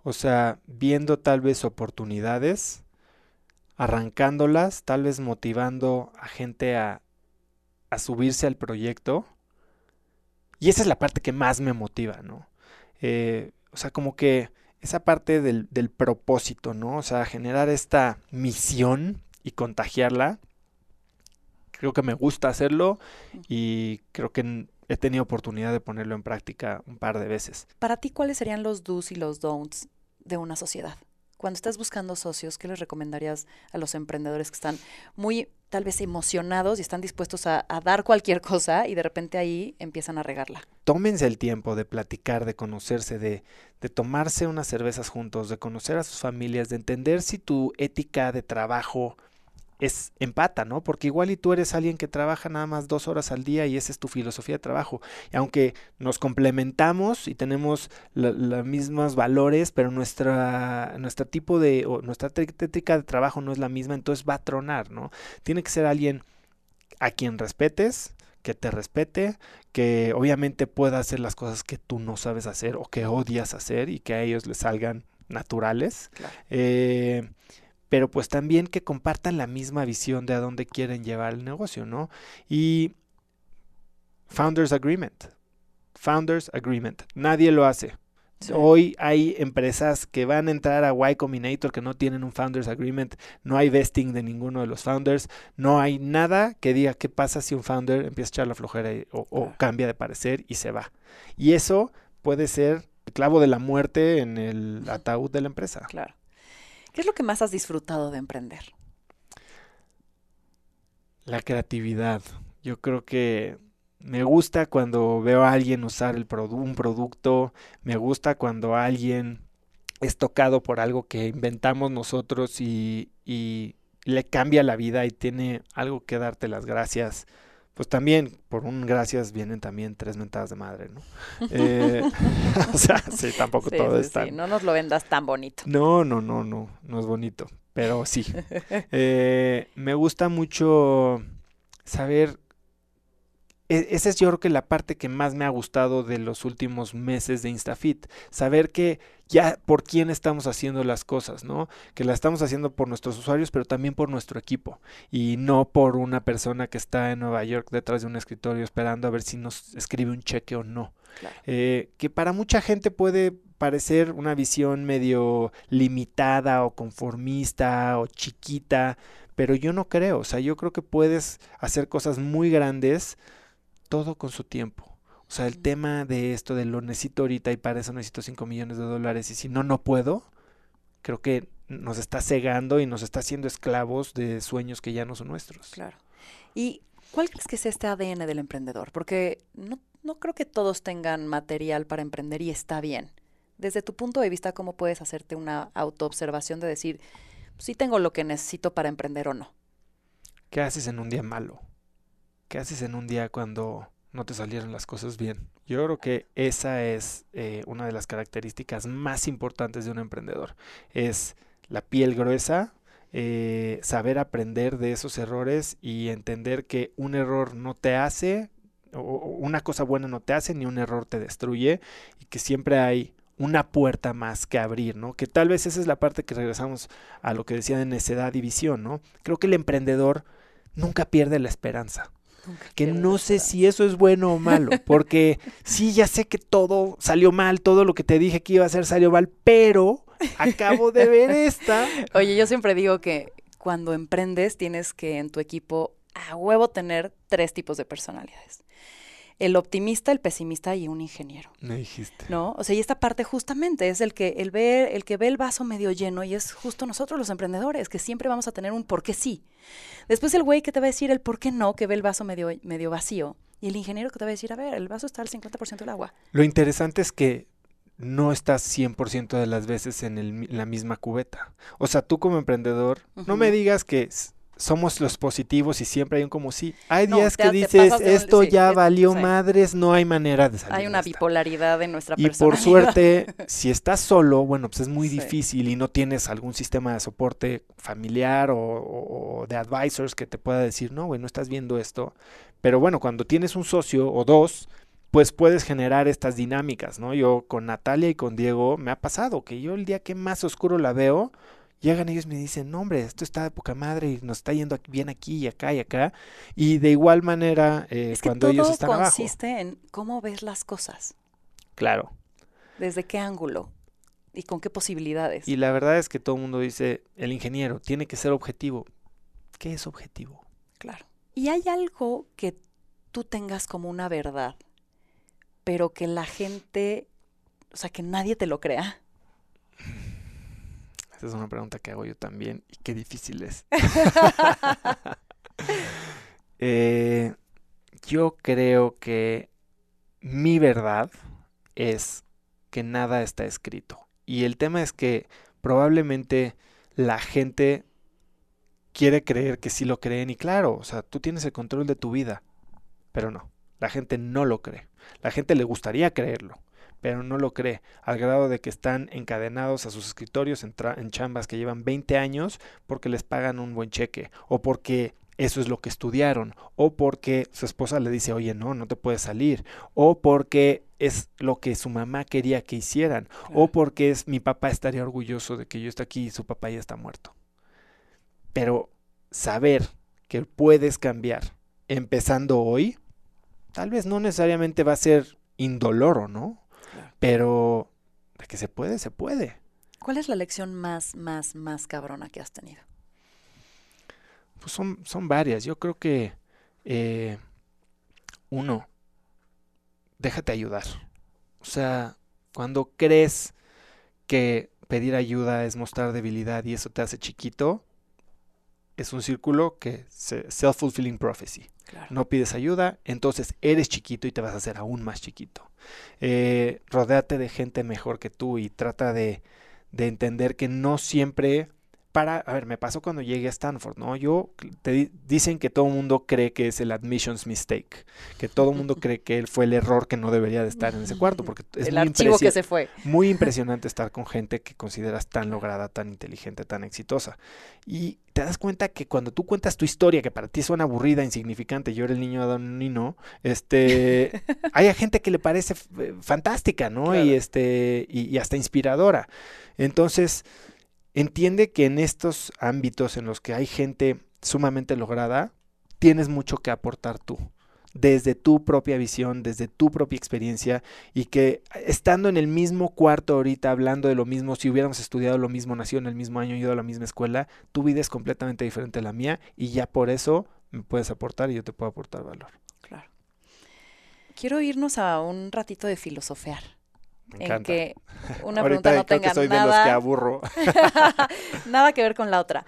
O sea, viendo tal vez oportunidades, arrancándolas, tal vez motivando a gente a, a subirse al proyecto. Y esa es la parte que más me motiva, ¿no? Eh, o sea, como que esa parte del, del propósito, ¿no? O sea, generar esta misión y contagiarla. Creo que me gusta hacerlo y creo que he tenido oportunidad de ponerlo en práctica un par de veces. Para ti, ¿cuáles serían los do's y los don'ts de una sociedad? Cuando estás buscando socios, ¿qué les recomendarías a los emprendedores que están muy, tal vez, emocionados y están dispuestos a, dar cualquier cosa y de repente ahí empiezan a regarla? Tómense el tiempo de platicar, de conocerse, de, de tomarse unas cervezas juntos, de conocer a sus familias, de entender si tu ética de trabajo es empata, ¿no? Porque igual y tú eres alguien que trabaja nada más dos horas al día y esa es tu filosofía de trabajo. Y aunque nos complementamos y tenemos los mismos valores, pero nuestra, nuestro tipo de, o nuestra ética de trabajo no es la misma, entonces va a tronar, ¿no? Tiene que ser alguien a quien respetes, que te respete, que obviamente pueda hacer las cosas que tú no sabes hacer o que odias hacer y que a ellos les salgan naturales. Claro. Eh, pero pues también que compartan la misma visión de a dónde quieren llevar el negocio, ¿no? Y Founders Agreement. Founders Agreement. Nadie lo hace. Hoy hay empresas que van a entrar a Y Combinator que no tienen un Founders Agreement, no hay vesting de ninguno de los founders, no hay nada que diga qué pasa si un founder empieza a echar la flojera o, cambia de parecer y se va. Y eso puede ser el clavo de la muerte en el ataúd de la empresa. Claro. ¿Qué es lo que más has disfrutado de emprender? La creatividad. Yo creo que me gusta cuando veo a alguien usar el un producto, me gusta cuando alguien es tocado por algo que inventamos nosotros y, y le cambia la vida y tiene algo que darte las gracias. Pues también, por un gracias vienen también tres mentadas de madre, ¿no? Eh, o sea, sí, tampoco todo está. no nos lo vendas tan bonito. No, no, no, no, no es bonito, pero sí. Eh, me gusta mucho saber esa es yo creo que la parte que más me ha gustado de los últimos meses de InstaFit. Saber que ya por quién estamos haciendo las cosas, ¿no? Que la estamos haciendo por nuestros usuarios, pero también por nuestro equipo. Y no por una persona que está en Nueva York detrás de un escritorio esperando a ver si nos escribe un cheque o no. Eh, que para mucha gente puede parecer una visión medio limitada o conformista o chiquita, pero yo no creo. O sea, yo creo que puedes hacer cosas muy grandes todo con su tiempo. O sea, el tema de esto de lo necesito ahorita y para eso necesito 5 millones de dólares y si no, no puedo, creo que nos está cegando y nos está haciendo esclavos de sueños que ya no son nuestros. Claro. ¿Y cuál crees que es este ADN del emprendedor? Porque no, no creo que todos tengan material para emprender y está bien. Desde tu punto de vista, ¿cómo puedes hacerte una autoobservación de decir, si tengo lo que necesito para emprender o no? ¿Qué haces en un día malo? ¿Qué haces en un día cuando no te salieron las cosas bien? Yo creo que esa es eh, una de las características más importantes de un emprendedor. Es la piel gruesa, eh, saber aprender de esos errores y entender que un error no te hace, o una cosa buena no te hace, ni un error te destruye, y que siempre hay una puerta más que abrir, ¿no? Que tal vez esa es la parte que regresamos a lo que decía de necedad y visión, ¿no? Creo que el emprendedor nunca pierde la esperanza que no sé si eso es bueno o malo, porque sí, ya sé que todo salió mal, todo lo que te dije que iba a hacer salió mal, pero acabo de ver esta. Oye, yo siempre digo que cuando emprendes tienes que en tu equipo a huevo tener tres tipos de personalidades el optimista, el pesimista y un ingeniero. Me dijiste. ¿No? O sea, y esta parte justamente es el que el ve, el que ve el vaso medio lleno y es justo nosotros los emprendedores, que siempre vamos a tener un por qué sí. Después el güey que te va a decir el por qué no, que ve el vaso medio, medio vacío. Y el ingeniero que te va a decir, a ver, el vaso está al 50% del agua. Lo interesante es que no estás 100% de las veces en, la misma cubeta. O sea, tú como emprendedor, no me digas que somos los positivos y siempre hay un como sí. Hay días que dices, esto ya valió madres, no hay manera de salir. Hay una bipolaridad en nuestra y Y por suerte, si estás solo, bueno, pues es muy difícil y no tienes algún sistema de soporte familiar o, de advisors que te pueda decir, no, güey, no estás viendo esto. Pero bueno, cuando tienes un socio o dos, pues puedes generar estas dinámicas, ¿no? Yo con Natalia y con Diego me ha pasado que yo el día que más oscuro la veo, llegan ellos y me dicen, no, hombre, esto está de poca madre y nos está yendo bien aquí y acá y acá. Y de igual manera, eh, cuando ellos están abajo. consiste en cómo ves las cosas. Claro. ¿Desde qué ángulo? ¿Y con qué posibilidades? Y la verdad es que todo el mundo dice, el ingeniero tiene que ser objetivo. ¿Qué es objetivo? Claro. ¿Y hay algo que tú tengas como una verdad, pero que la gente, o sea, que nadie te lo crea? Es una pregunta que hago yo también y qué difícil es. Eh, yo creo que mi verdad es que nada está escrito. Y el tema es que probablemente la gente quiere creer que sí lo creen y claro, o sea, tú tienes el control de tu vida, pero no, la gente no lo cree. La gente le gustaría creerlo, pero no lo cree, al grado de que están encadenados a sus escritorios en, en chambas que llevan 20 años porque les pagan un buen cheque o porque eso es lo que estudiaron, o porque su esposa le dice, oye, no, no te puedes salir, o porque es lo que su mamá quería que hicieran, o porque es mi papá estaría orgulloso de que yo esté aquí y su papá ya está muerto. Pero saber que puedes cambiar empezando hoy, tal vez no necesariamente va a ser indoloro, ¿no? Pero de que se puede, se puede. ¿Cuál es la lección más, más, más cabrona que has tenido? Pues son, son varias. Yo creo que, eh, uno, déjate ayudar. O sea, cuando crees que pedir ayuda es mostrar debilidad y eso te hace chiquito, es un círculo que se self-fulfilling prophecy. No pides ayuda, entonces eres chiquito y te vas a hacer aún más chiquito. Eh, rodéate de gente mejor que tú y trata de, de entender que no siempre para, a ver, me pasó cuando llegué a Stanford, ¿no? Yo, te dicen que todo el mundo cree que es el admissions mistake, que todo el mundo cree que él fue el error que no debería de estar en ese cuarto, porque es el muy archivo que se fue. Muy impresionante estar con gente que consideras tan lograda, tan inteligente, tan exitosa. Y te das cuenta que cuando tú cuentas tu historia, que para ti suena aburrida, insignificante, yo era el niño Nino, este, hay gente que le parece eh, fantástica, ¿no? Y este, y hasta inspiradora. Entonces, entiende que en estos ámbitos en los que hay gente sumamente lograda, tienes mucho que aportar tú, desde tu propia visión, desde tu propia experiencia, y que estando en el mismo cuarto ahorita, hablando de lo mismo, si hubiéramos estudiado lo mismo, nacido en el mismo año, ido a la misma escuela, tu vida es completamente diferente a la mía, y ya por eso me puedes aportar y yo te puedo aportar valor. Claro. Quiero irnos a un ratito de filosofear en que una pregunta no tenga nada, que aburro. nada que ver con la otra.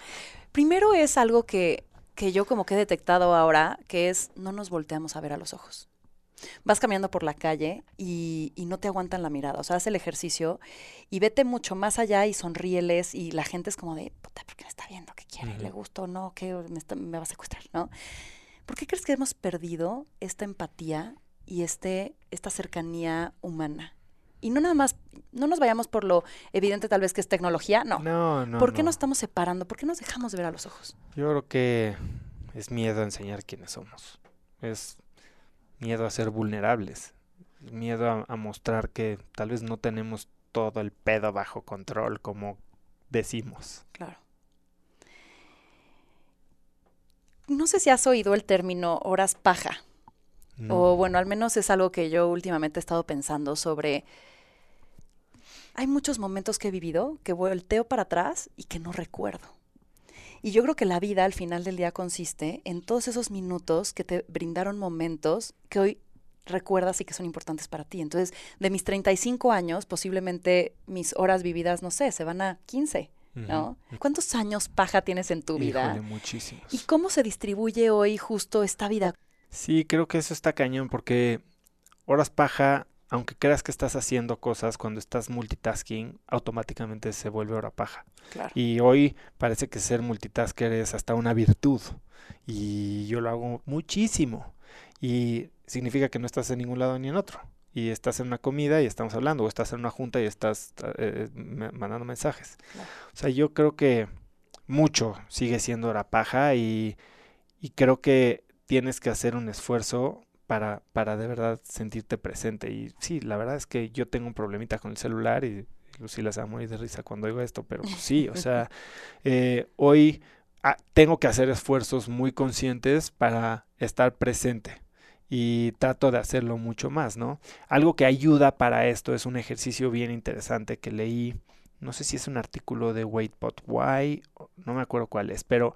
Primero es algo que, que yo como que he detectado ahora, que es no nos volteamos a ver a los ojos. Vas caminando por la calle y, y, no te aguantan la mirada. O sea, haz el ejercicio y vete mucho más allá y sonríeles y la gente es como de, puta, ¿por qué me está viendo? ¿Qué quiere? ¿Le gusta o no? ¿Qué me, me va a secuestrar? ¿No? ¿Por qué crees que hemos perdido esta empatía y este, esta cercanía humana? Y no nada más, no nos vayamos por lo evidente tal vez que es tecnología, no. No, no. ¿Por qué nos estamos separando? ¿Por qué nos dejamos de ver a los ojos? Yo creo que es miedo a enseñar quiénes somos. Es miedo a ser vulnerables. Es miedo a, a mostrar que tal vez no tenemos todo el pedo bajo control como decimos. Claro. No sé si has oído el término horas paja. O bueno, al menos es algo que yo últimamente he estado pensando sobre hay muchos momentos que he vivido que volteo para atrás y que no recuerdo. Y yo creo que la vida al final del día consiste en todos esos minutos que te brindaron momentos que hoy recuerdas y que son importantes para ti. Entonces, de mis 35 años, posiblemente mis horas vividas, no sé, se van a 15, ¿no? ¿Cuántos años paja tienes en tu vida? muchísimos. ¿Y cómo se distribuye hoy justo esta vida? Sí, creo que eso está cañón porque horas paja aunque creas que estás haciendo cosas, cuando estás multitasking, automáticamente se vuelve hora paja. Y hoy parece que ser multitasker es hasta una virtud. Y yo lo hago muchísimo. Y significa que no estás en ningún lado ni en otro. Y estás en una comida y estamos hablando, o estás en una junta y estás eh, mandando mensajes. O sea, yo creo que mucho sigue siendo hora paja y, y creo que tienes que hacer un esfuerzo para, para de verdad sentirte presente. Y sí, la verdad es que yo tengo un problemita con el celular y Lucila se va a morir de risa cuando digo esto, pero sí, o sea, eh, hoy ah, tengo que hacer esfuerzos muy conscientes para estar presente y trato de hacerlo mucho más, ¿no? Algo que ayuda para esto es un ejercicio bien interesante que leí, no sé si es un artículo de Wait But Why, no me acuerdo cuál es, pero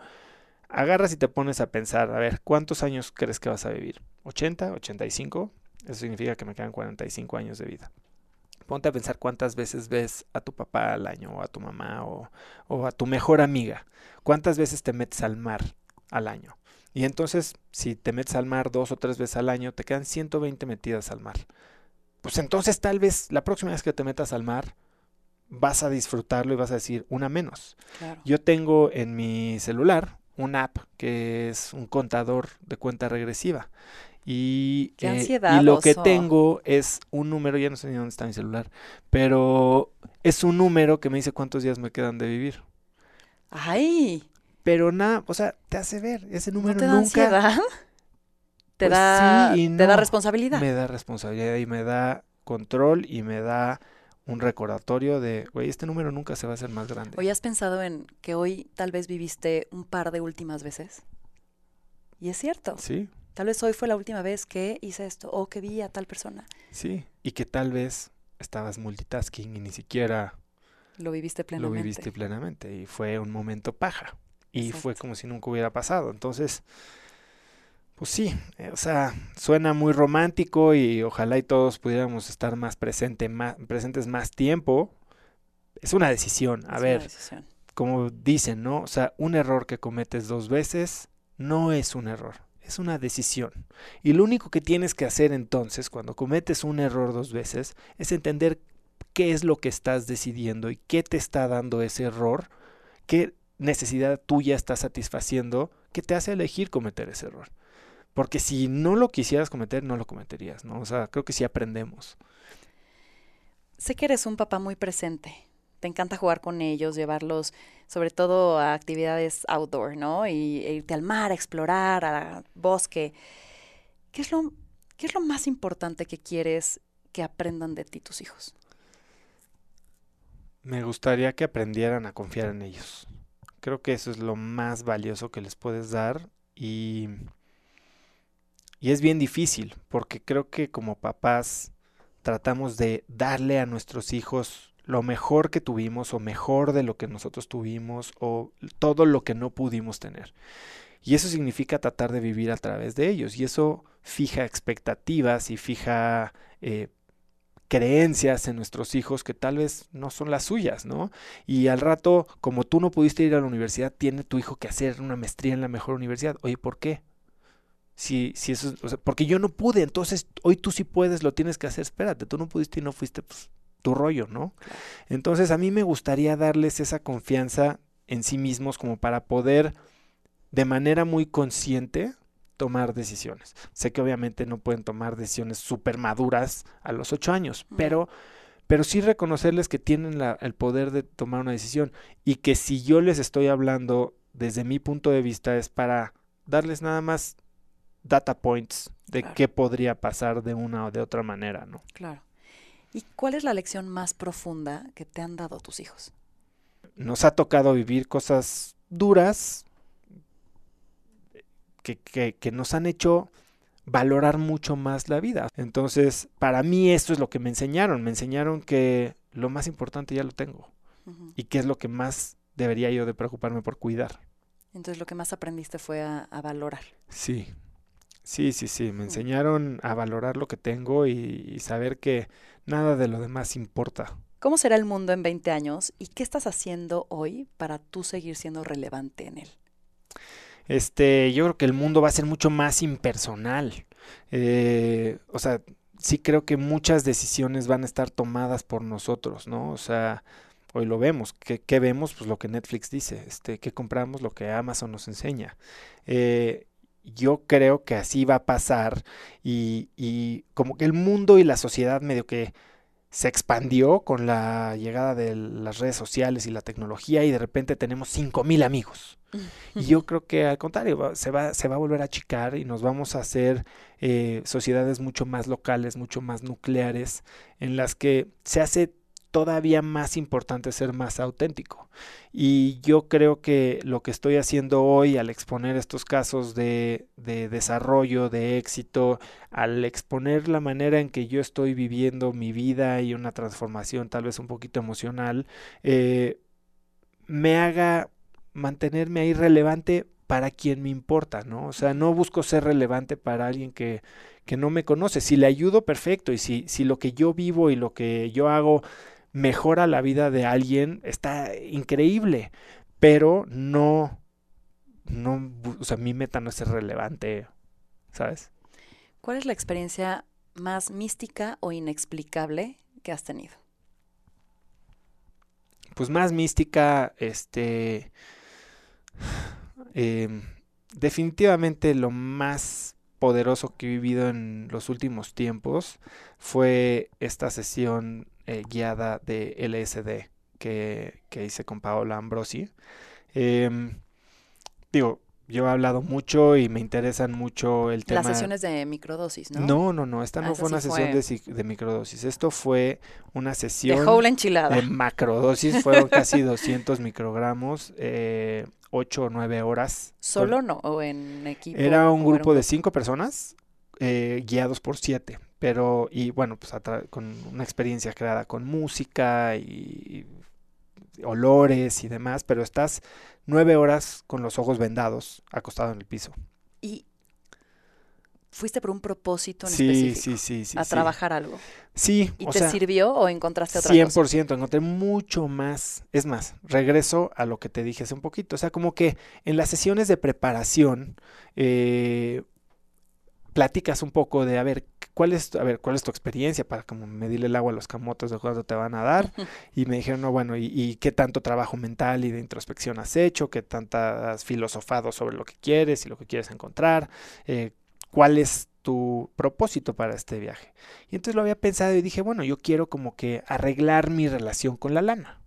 agarras y te pones a pensar, a ver, ¿cuántos años crees que vas a vivir? ¿80? ¿85? Eso significa que me quedan 45 años de vida. Ponte a pensar cuántas veces ves a tu papá al año, o a tu mamá, o, o a tu mejor amiga. ¿Cuántas veces te metes al mar al año? Y entonces, si te metes al mar dos o tres veces al año, te quedan 120 metidas al mar. Pues entonces tal vez la próxima vez que te metas al mar, vas a disfrutarlo y vas a decir una menos. Yo tengo en mi celular una app que es un contador de cuenta regresiva. Y, eh, y lo que tengo es un número, ya no sé ni dónde está mi celular, pero es un número que me dice cuántos días me quedan de vivir. ¡Ay! Pero nada, o sea, te hace ver, ese número ¿No te da Ansiedad? ¿Te, pues da, ¿Te da responsabilidad? Me da responsabilidad y me da control y me da un recordatorio de, güey, este número nunca se va a hacer más grande. ¿Hoy has pensado en que hoy tal vez viviste un par de últimas veces? Y es cierto. Sí. Tal vez hoy fue la última vez que hice esto o que vi a tal persona. Sí, y que tal vez estabas multitasking y ni siquiera lo viviste plenamente. Lo viviste plenamente y fue un momento paja y fue como si nunca hubiera pasado. Entonces, pues sí, eh, o sea, suena muy romántico y ojalá y todos pudiéramos estar más, presente, más presentes más tiempo. Es una decisión. A ver, como dicen, ¿no? O sea, un error que cometes dos veces no es un error, es una decisión. Y lo único que tienes que hacer entonces, cuando cometes un error dos veces, es entender qué es lo que estás decidiendo y qué te está dando ese error, qué necesidad tuya está satisfaciendo que te hace elegir cometer ese error. Porque si no lo quisieras cometer, no lo cometerías, ¿no? O sea, creo que sí aprendemos. Sé que eres un papá muy presente te encanta jugar con ellos, llevarlos sobre todo a actividades outdoor, ¿no? Y e irte al mar, a explorar, al bosque. ¿Qué es lo, qué es lo más importante que quieres que aprendan de ti tus hijos? Me gustaría que aprendieran a confiar en ellos. Creo que eso es lo más valioso que les puedes dar y, y es bien difícil porque creo que como papás tratamos de darle a nuestros hijos lo mejor que tuvimos o mejor de lo que nosotros tuvimos o todo lo que no pudimos tener. Y eso significa tratar de vivir a través de ellos. Y eso fija expectativas y fija eh, creencias en nuestros hijos que tal vez no son las suyas, ¿no? Y al rato, como tú no pudiste ir a la universidad, tiene tu hijo que hacer una maestría en la mejor universidad. Oye, ¿por qué? Si, si eso, porque yo no pude, entonces hoy tú sí puedes, lo tienes que hacer. Espérate, tú no pudiste y no fuiste, pues tu rollo, ¿no? Entonces a mí me gustaría darles esa confianza en sí mismos como para poder de manera muy consciente tomar decisiones. Sé que obviamente no pueden tomar decisiones súper maduras a los ocho años, pero, pero sí reconocerles que tienen el poder de tomar una decisión y que si yo les estoy hablando desde mi punto de vista es para darles nada más data points de qué podría pasar de una o de otra manera, ¿no? Claro. ¿Y cuál es la lección más profunda que te han dado tus hijos? Nos ha tocado vivir cosas duras que, que, nos han hecho valorar mucho más la vida. Entonces, para mí esto es lo que me enseñaron. Me enseñaron que lo más importante ya lo tengo. Y que es lo que más debería yo de preocuparme por cuidar. Entonces lo que más aprendiste fue a, a valorar. Sí, sí, sí, sí. Me enseñaron a valorar lo que tengo y saber que Nada de lo demás importa. ¿Cómo será el mundo en 20 años y qué estás haciendo hoy para tú seguir siendo relevante en él? Este, yo creo que el mundo va a ser mucho más impersonal. Eh, o sea, sí creo que muchas decisiones van a estar tomadas por nosotros, ¿no? O sea, hoy lo vemos. ¿Qué, vemos? Pues lo que Netflix dice. Este, ¿Qué compramos? Lo que Amazon nos enseña. Eh, yo creo que así va a pasar y, y, como que el mundo y la sociedad medio que se expandió con la llegada de las redes sociales y la tecnología y de repente tenemos 5000 amigos. Y yo creo que al contrario, se va, se va a volver a achicar y nos vamos a hacer eh, sociedades mucho más locales, mucho más nucleares, en las que se hace todavía más importante ser más auténtico. Y yo creo que lo que estoy haciendo hoy al exponer estos casos de, de, desarrollo, de éxito, al exponer la manera en que yo estoy viviendo mi vida y una transformación tal vez un poquito emocional, eh, me haga mantenerme ahí relevante para quien me importa, ¿no? O sea, no busco ser relevante para alguien que, que no me conoce. Si le ayudo, perfecto. Y si, si lo que yo vivo y lo que yo hago mejora la vida de alguien, está increíble, pero no, no, o sea, mi meta no es ser relevante, ¿sabes? ¿Cuál es la experiencia más mística o inexplicable que has tenido? Pues más mística, este, em, definitivamente lo más poderoso que he vivido en los últimos tiempos fue esta sesión eh, guiada de LSD que, hice con Paola Ambrosi. Em, digo, yo he hablado mucho y me interesan mucho el tema. Las sesiones de microdosis, ¿no? No, no, no. Esta no ah, fue una sesión De, microdosis. Esto fue una sesión. De enchilada. De macrodosis. Fueron casi 200 microgramos, eh, 8 o 9 horas. ¿Solo no? ¿O en equipo? Era un grupo de 5 personas, eh, guiados por 7 pero, y bueno, pues con una experiencia creada con música y, olores y demás, pero estás nueve horas con los ojos vendados, acostado en el piso. Y fuiste por un propósito en sí, específico. Sí, sí, sí. A trabajar algo. Sí. ¿Y te sirvió o encontraste otra 100%, cosa? 100%, encontré mucho más. Es más, regreso a lo que te dije hace un poquito. O sea, como que en las sesiones de preparación, eh, platicas un poco de, a ver, ¿cuál es, a ver, cuál es tu experiencia para como medirle el agua a los camotes de cuánto te van a dar? Y me dijeron, no, bueno, ¿y, qué tanto trabajo mental y de introspección has hecho? ¿Qué tanto has filosofado sobre lo que quieres y lo que quieres encontrar? Eh, ¿Cuál es tu propósito para este viaje? Y entonces lo había pensado y dije, bueno, yo quiero como que arreglar mi relación con la lana.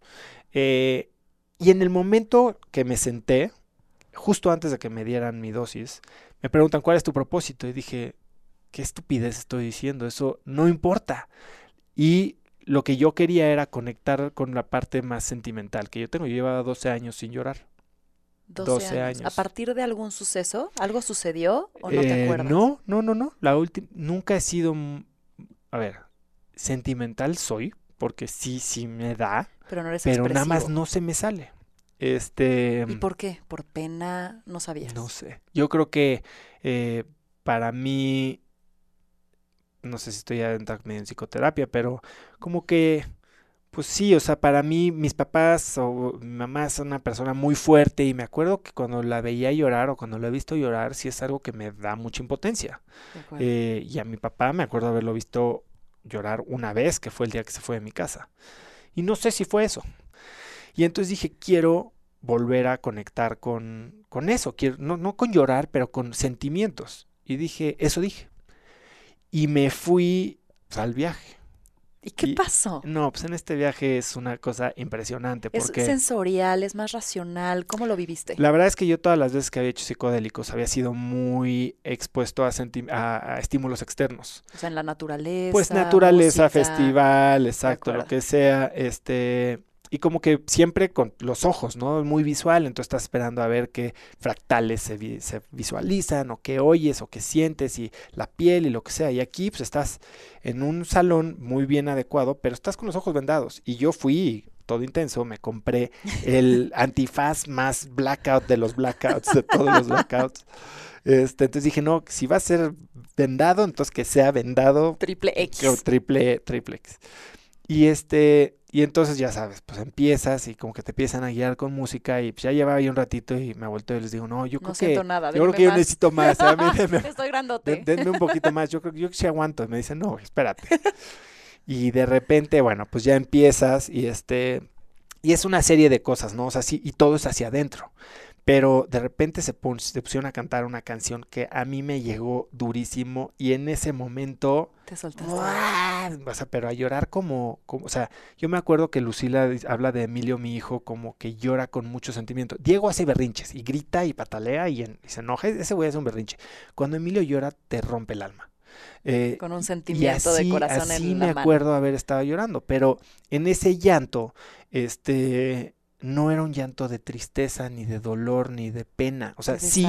Eh, y en el momento que me senté, justo antes de que me dieran mi dosis, me preguntan, ¿cuál es tu propósito? Y dije, qué estupidez estoy diciendo, eso no importa. Y lo que yo quería era conectar con la parte más sentimental que yo tengo. Yo llevaba 12 años sin llorar. 12, años. ¿A partir de algún suceso? ¿Algo sucedió o no te eh, acuerdas? No, no, no, no. La última, nunca he sido, a ver, sentimental soy, porque sí, sí me da. Pero no eres Pero nada más no se me sale. Este, ¿Y por qué? ¿Por pena? ¿No sabías? No sé. Yo creo que eh, para mí, no sé si estoy entrando en psicoterapia, pero como que, pues sí, o sea, para mí mis papás o mi mamá es una persona muy fuerte y me acuerdo que cuando la veía llorar o cuando la he visto llorar, sí es algo que me da mucha impotencia. Eh, y a mi papá me acuerdo haberlo visto llorar una vez, que fue el día que se fue de mi casa. Y no sé si fue eso. Y entonces dije, quiero volver a conectar con, con eso, quiero, no, no con llorar, pero con sentimientos. Y dije, eso dije. Y me fui pues, al viaje. ¿Y qué pasó? No, pues en este viaje es una cosa impresionante. Porque ¿Es sensorial, es más racional? ¿Cómo lo viviste? La verdad es que yo todas las veces que había hecho psicodélicos había sido muy expuesto a, a, estímulos externos. O sea, en la naturaleza. Pues naturaleza, festival, exacto, lo que sea. Este, y como que siempre con los ojos, ¿no? Muy visual, entonces estás esperando a ver qué fractales se, se, visualizan o qué oyes o qué sientes y la piel y lo que sea. Y aquí pues estás en un salón muy bien adecuado, pero estás con los ojos vendados. Y yo fui todo intenso, me compré el antifaz más blackout de los blackouts, de todos los blackouts. Este, entonces dije, no, si va a ser vendado, entonces que sea vendado. Triple X. Triple, triple X. Y este, y entonces ya sabes, pues empiezas y como que te empiezan a guiar con música y pues ya llevaba ahí un ratito y me vuelto y les digo, no, yo creo que nada, yo creo que yo necesito más, ¿eh? Estoy grandote. denme un poquito más, yo creo que yo sí aguanto. Y me dicen, no, espérate. y de repente, bueno, pues ya empiezas y este, y es una serie de cosas, ¿no? O sea, sí, y todo es hacia adentro. Pero de repente se, se, pusieron a cantar una canción que a mí me llegó durísimo y en ese momento... Te soltaste. O sea, pero a llorar como, como... O sea, yo me acuerdo que Lucila habla de Emilio, mi hijo, como que llora con mucho sentimiento. Diego hace berrinches y grita y patalea y, se enoja. Ese güey hace un berrinche. Cuando Emilio llora, te rompe el alma. Eh, con un sentimiento de corazón así me acuerdo haber estado llorando, pero en ese llanto, este no era un llanto de tristeza, ni de dolor, ni de pena. O sea, sí,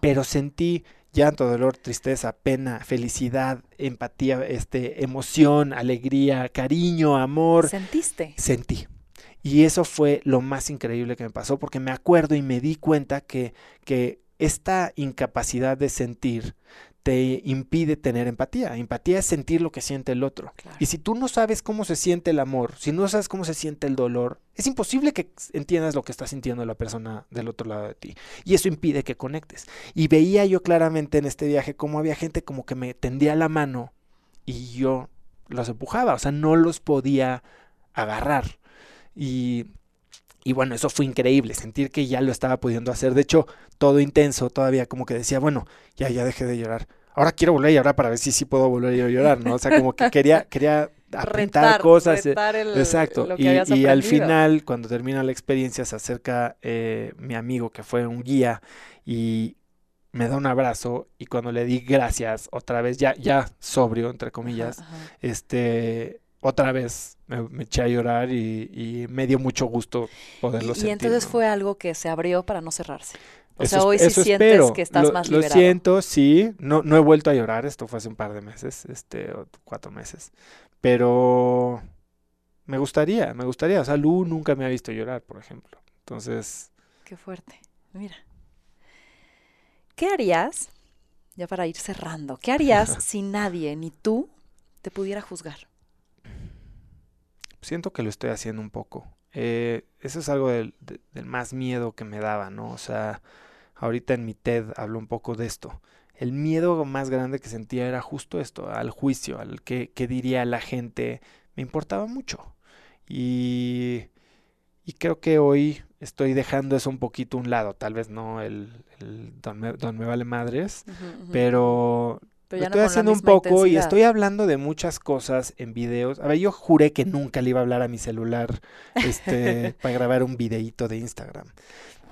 pero sentí llanto, dolor, tristeza, pena, felicidad, empatía, este, emoción, alegría, cariño, amor. ¿Sentiste? Sentí. Y eso fue lo más increíble que me pasó, porque me acuerdo y me di cuenta que, que esta incapacidad de sentir te impide tener empatía. Empatía es sentir lo que siente el otro. Y si tú no sabes cómo se siente el amor, si no sabes cómo se siente el dolor, es imposible que entiendas lo que está sintiendo la persona del otro lado de ti. Y eso impide que conectes. Y veía yo claramente en este viaje cómo había gente como que me tendía la mano y yo los empujaba, o sea, no los podía agarrar. Y y bueno, eso fue increíble, sentir que ya lo estaba pudiendo hacer. De hecho, todo intenso, todavía como que decía, bueno, ya, ya dejé de llorar. Ahora quiero volver a llorar para ver si sí puedo volver a llorar, ¿no? O sea, como que quería, quería apuntar cosas. Eh, exacto. y, al final, cuando termina la experiencia, se acerca eh, mi amigo que fue un guía y me da un abrazo y cuando le di gracias otra vez, ya, ya sobrio, entre comillas, este otra vez me, eché a llorar y, me dio mucho gusto poderlo sentir. Y entonces fue algo que se abrió para no cerrarse. O sea, hoy sí sientes que estás más liberado. Lo siento, sí. No, no he vuelto a llorar. Esto fue hace un par de meses, este, cuatro meses. Pero me gustaría, me gustaría. O sea, Lu nunca me ha visto llorar, por ejemplo. Entonces. Qué fuerte. Mira. ¿Qué harías, ya para ir cerrando, qué harías si nadie, ni tú, te pudiera juzgar? Siento que lo estoy haciendo un poco. Eh, eso es algo del, del, más miedo que me daba, ¿no? O sea, ahorita en mi TED hablo un poco de esto. El miedo más grande que sentía era justo esto, al juicio, al que, diría la gente, me importaba mucho. Y, y creo que hoy estoy dejando eso un poquito a un lado, tal vez no el, don, me, vale madres, pero, lo estoy haciendo un poco y estoy hablando de muchas cosas en videos. A ver, yo juré que nunca le iba a hablar a mi celular este, para grabar un videíto de Instagram.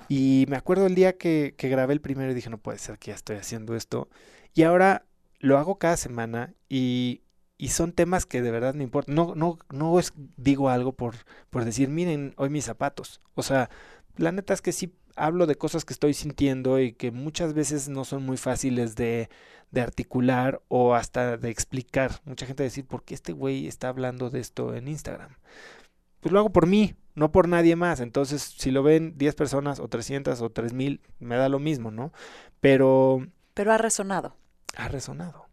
Y me acuerdo el día que, que grabé el primero y dije, no puede ser que ya estoy haciendo esto. Y ahora lo hago cada semana y y son temas que de verdad me importan. No, no, no es, digo algo por, por decir, miren, hoy mis zapatos. O sea, la neta es que sí hablo de cosas que estoy sintiendo y que muchas veces no son muy fáciles de, de articular o hasta de explicar. Mucha gente decir, ¿por qué este güey está hablando de esto en Instagram? Pues lo hago por mí, no por nadie más. Entonces, si lo ven 10 personas o 300 o 3000, me da lo mismo, ¿no? Pero... Pero ha resonado. Ha resonado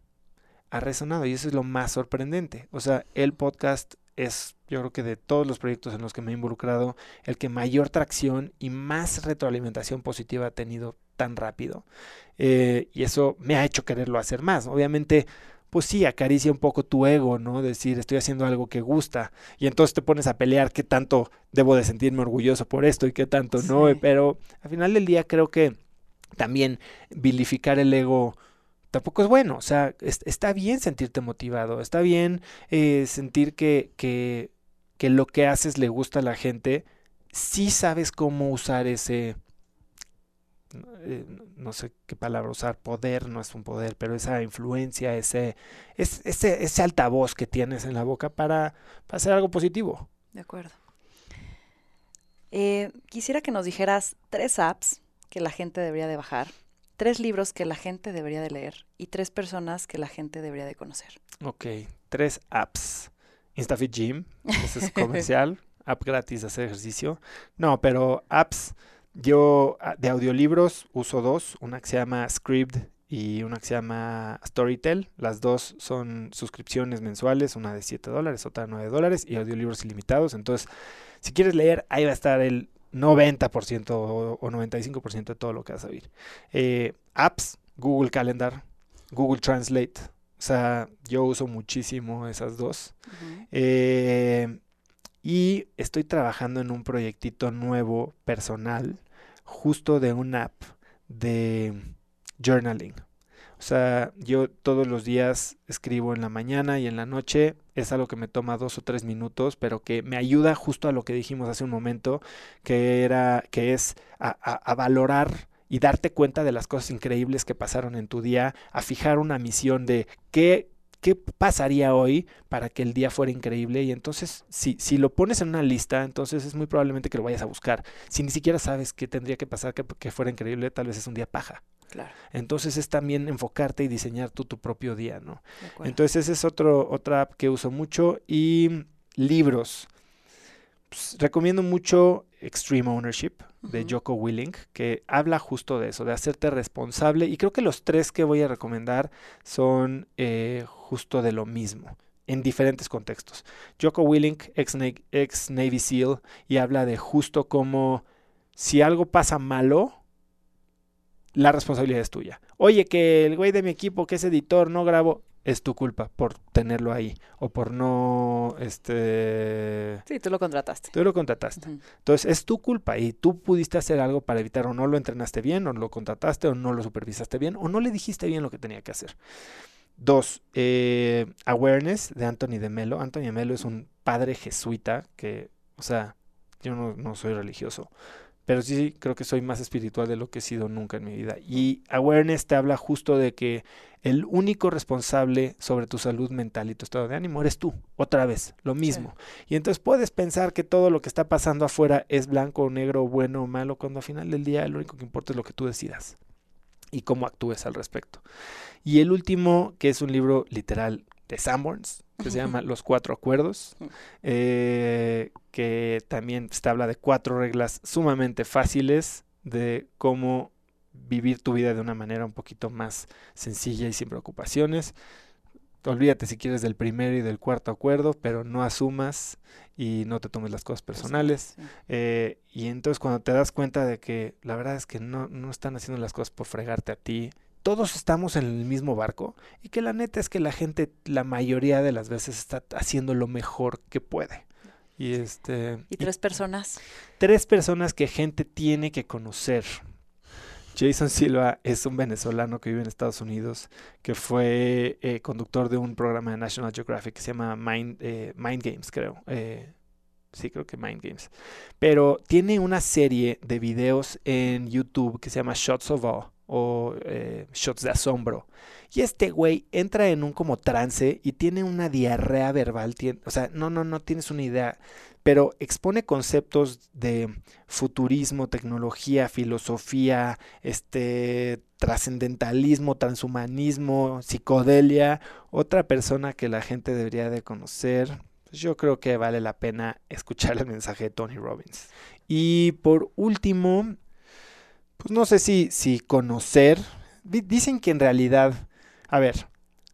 ha resonado y eso es lo más sorprendente. O sea, el podcast es, yo creo que de todos los proyectos en los que me he involucrado, el que mayor tracción y más retroalimentación positiva ha tenido tan rápido. Eh, y eso me ha hecho quererlo hacer más. Obviamente, pues sí, acaricia un poco tu ego, ¿no? Decir, estoy haciendo algo que gusta. Y entonces te pones a pelear qué tanto debo de sentirme orgulloso por esto y qué tanto no. Pero al final del día creo que también vilificar el ego tampoco es bueno. O sea, está bien sentirte motivado, está bien eh, sentir que, que, lo que haces le gusta a la gente. Si sabes cómo usar ese, eh, no sé qué palabra usar, poder no es un poder, pero esa influencia, ese, ese, ese altavoz que tienes en la boca para, para hacer algo positivo. De acuerdo. Eh, quisiera que nos dijeras tres apps que la gente debería de bajar tres libros que la gente debería de leer y tres personas que la gente debería de conocer. Ok, tres apps. InstaFit Gym, ese es comercial, app gratis de hacer ejercicio. No, pero apps, yo ah, de audiolibros uso dos, una que se llama Script y una que se llama Storytel. Las dos son suscripciones mensuales, una de 7 dólares, otra de 9 dólares y audiolibros ilimitados. Entonces, si quieres leer, ahí va a estar el 90% o, 95% de todo lo que vas a oír. Eh, apps, Google Calendar, Google Translate. O sea, yo uso muchísimo esas dos. Eh, y estoy trabajando en un proyectito nuevo, personal, justo de una app de journaling. O sea, yo todos los días escribo en la mañana y en la noche. Es algo que me toma dos o tres minutos, pero que me ayuda justo a lo que dijimos hace un momento, que era, que es a, a valorar y darte cuenta de las cosas increíbles que pasaron en tu día, a fijar una misión de qué ¿qué pasaría hoy para que el día fuera increíble? Y entonces, si, si lo pones en una lista, entonces es muy probablemente que lo vayas a buscar. Si ni siquiera sabes qué tendría que pasar que, que fuera increíble, tal vez es un día paja. Claro. Entonces es también enfocarte y diseñar tú tu propio día, ¿no? Entonces ese es otro, otra app que uso mucho. Y libros. Pues, recomiendo mucho Extreme Ownership de Joko Willing, que habla justo de eso, de hacerte responsable. Y creo que los tres que voy a recomendar son eh, justo de lo mismo, en diferentes contextos. Joko Willing, ex, ex Navy SEAL, y habla de justo cómo si algo pasa malo, la responsabilidad es tuya. Oye, que el güey de mi equipo, que es editor, no grabó es tu culpa por tenerlo ahí o por no este Sí, tú lo contrataste. Tú lo contrataste. Entonces, es tu culpa y tú pudiste hacer algo para evitar o no lo entrenaste bien o lo contrataste o no lo supervisaste bien o no le dijiste bien lo que tenía que hacer. Dos, eh, Awareness de Anthony de Melo. Anthony de Melo es un padre jesuita que, o sea, yo no, no soy religioso, pero sí creo que soy más espiritual de lo que he sido nunca en mi vida. Y Awareness te habla justo de que el único responsable sobre tu salud mental y tu estado de ánimo eres tú, otra vez, lo mismo. Y entonces puedes pensar que todo lo que está pasando afuera es blanco o negro, bueno o malo, cuando al final del día lo único que importa es lo que tú decidas y cómo actúes al respecto. Y el último, que es un libro literal de Sanborns, que se llama Los Cuatro Acuerdos, eh, que también te habla de cuatro reglas sumamente fáciles de cómo vivir tu vida de una manera un poquito más sencilla y sin preocupaciones. Olvídate si quieres del primero y del cuarto acuerdo, pero no asumas y no te tomes las cosas personales. Eh, y entonces cuando te das cuenta de que la verdad es que no, no están haciendo las cosas por fregarte a ti, todos estamos en el mismo barco y que la neta es que la gente la mayoría de las veces está haciendo lo mejor que puede. Y este y tres personas. Tres personas que gente tiene que conocer. Jason Silva es un venezolano que vive en Estados Unidos, que fue eh, conductor de un programa de National Geographic que se llama Mind, eh, Mind Games, creo. Eh, sí, creo que Mind Games. Pero tiene una serie de videos en YouTube que se llama Shots of All o eh, shots de asombro. Y este güey entra en un como trance y tiene una diarrea verbal. o sea, no, no, no tienes una idea. Pero expone conceptos de futurismo, tecnología, filosofía, este trascendentalismo, transhumanismo, psicodelia. Otra persona que la gente debería de conocer. Pues yo creo que vale la pena escuchar el mensaje de Tony Robbins. Y por último, pues no sé si, si conocer. Dicen que en realidad, a ver,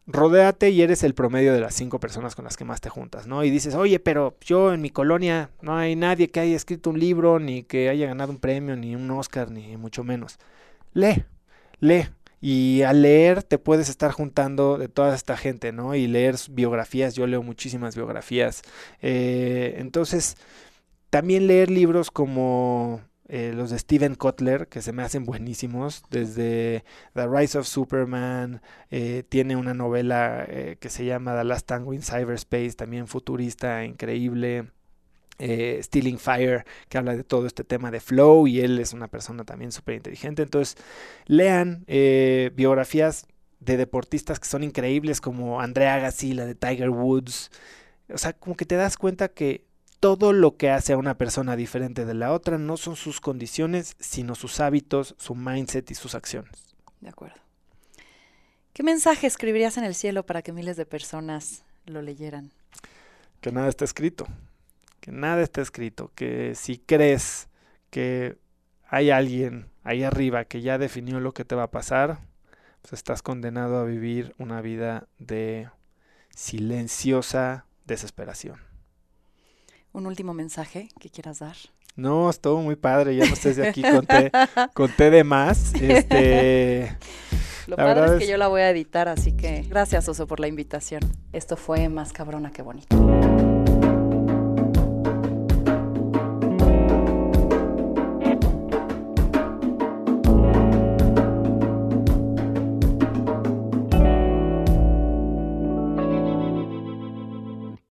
rodéate y eres el promedio de las cinco personas con las que más te juntas, ¿no? Y dices, oye, pero yo en mi colonia no hay nadie que haya escrito un libro, ni que haya ganado un premio, ni un Oscar, ni mucho menos. Lee, lee. Y al leer te puedes estar juntando de toda esta gente, ¿no? Y leer biografías, yo leo muchísimas biografías. Eh, entonces, también leer libros como eh, los de Steven Kotler, que se me hacen buenísimos, desde The Rise of Superman, eh, tiene una novela eh, que se llama The Last Tango in Cyberspace, también futurista, increíble. Stealing Fire, que habla de todo este tema de flow y él es una persona también súper inteligente. Entonces, lean biografías de deportistas que son increíbles como Andrea Agassi, la de Tiger Woods. O sea, como que te das cuenta que todo lo que hace a una persona diferente de la otra no son sus condiciones, sino sus hábitos, su mindset y sus acciones. De acuerdo. ¿Qué mensaje escribirías en el cielo para que miles de personas lo leyeran? Que nada está escrito, que nada está escrito, que si crees que hay alguien ahí arriba que ya definió lo que te va a pasar, pues estás condenado a vivir una vida de silenciosa desesperación un último mensaje que quieras dar. No, estuvo muy padre, ya no estés de aquí, conté, conté de más. Este, Lo padre es que yo la voy a editar, así que gracias Oso por la invitación. Esto fue más cabrona que bonito.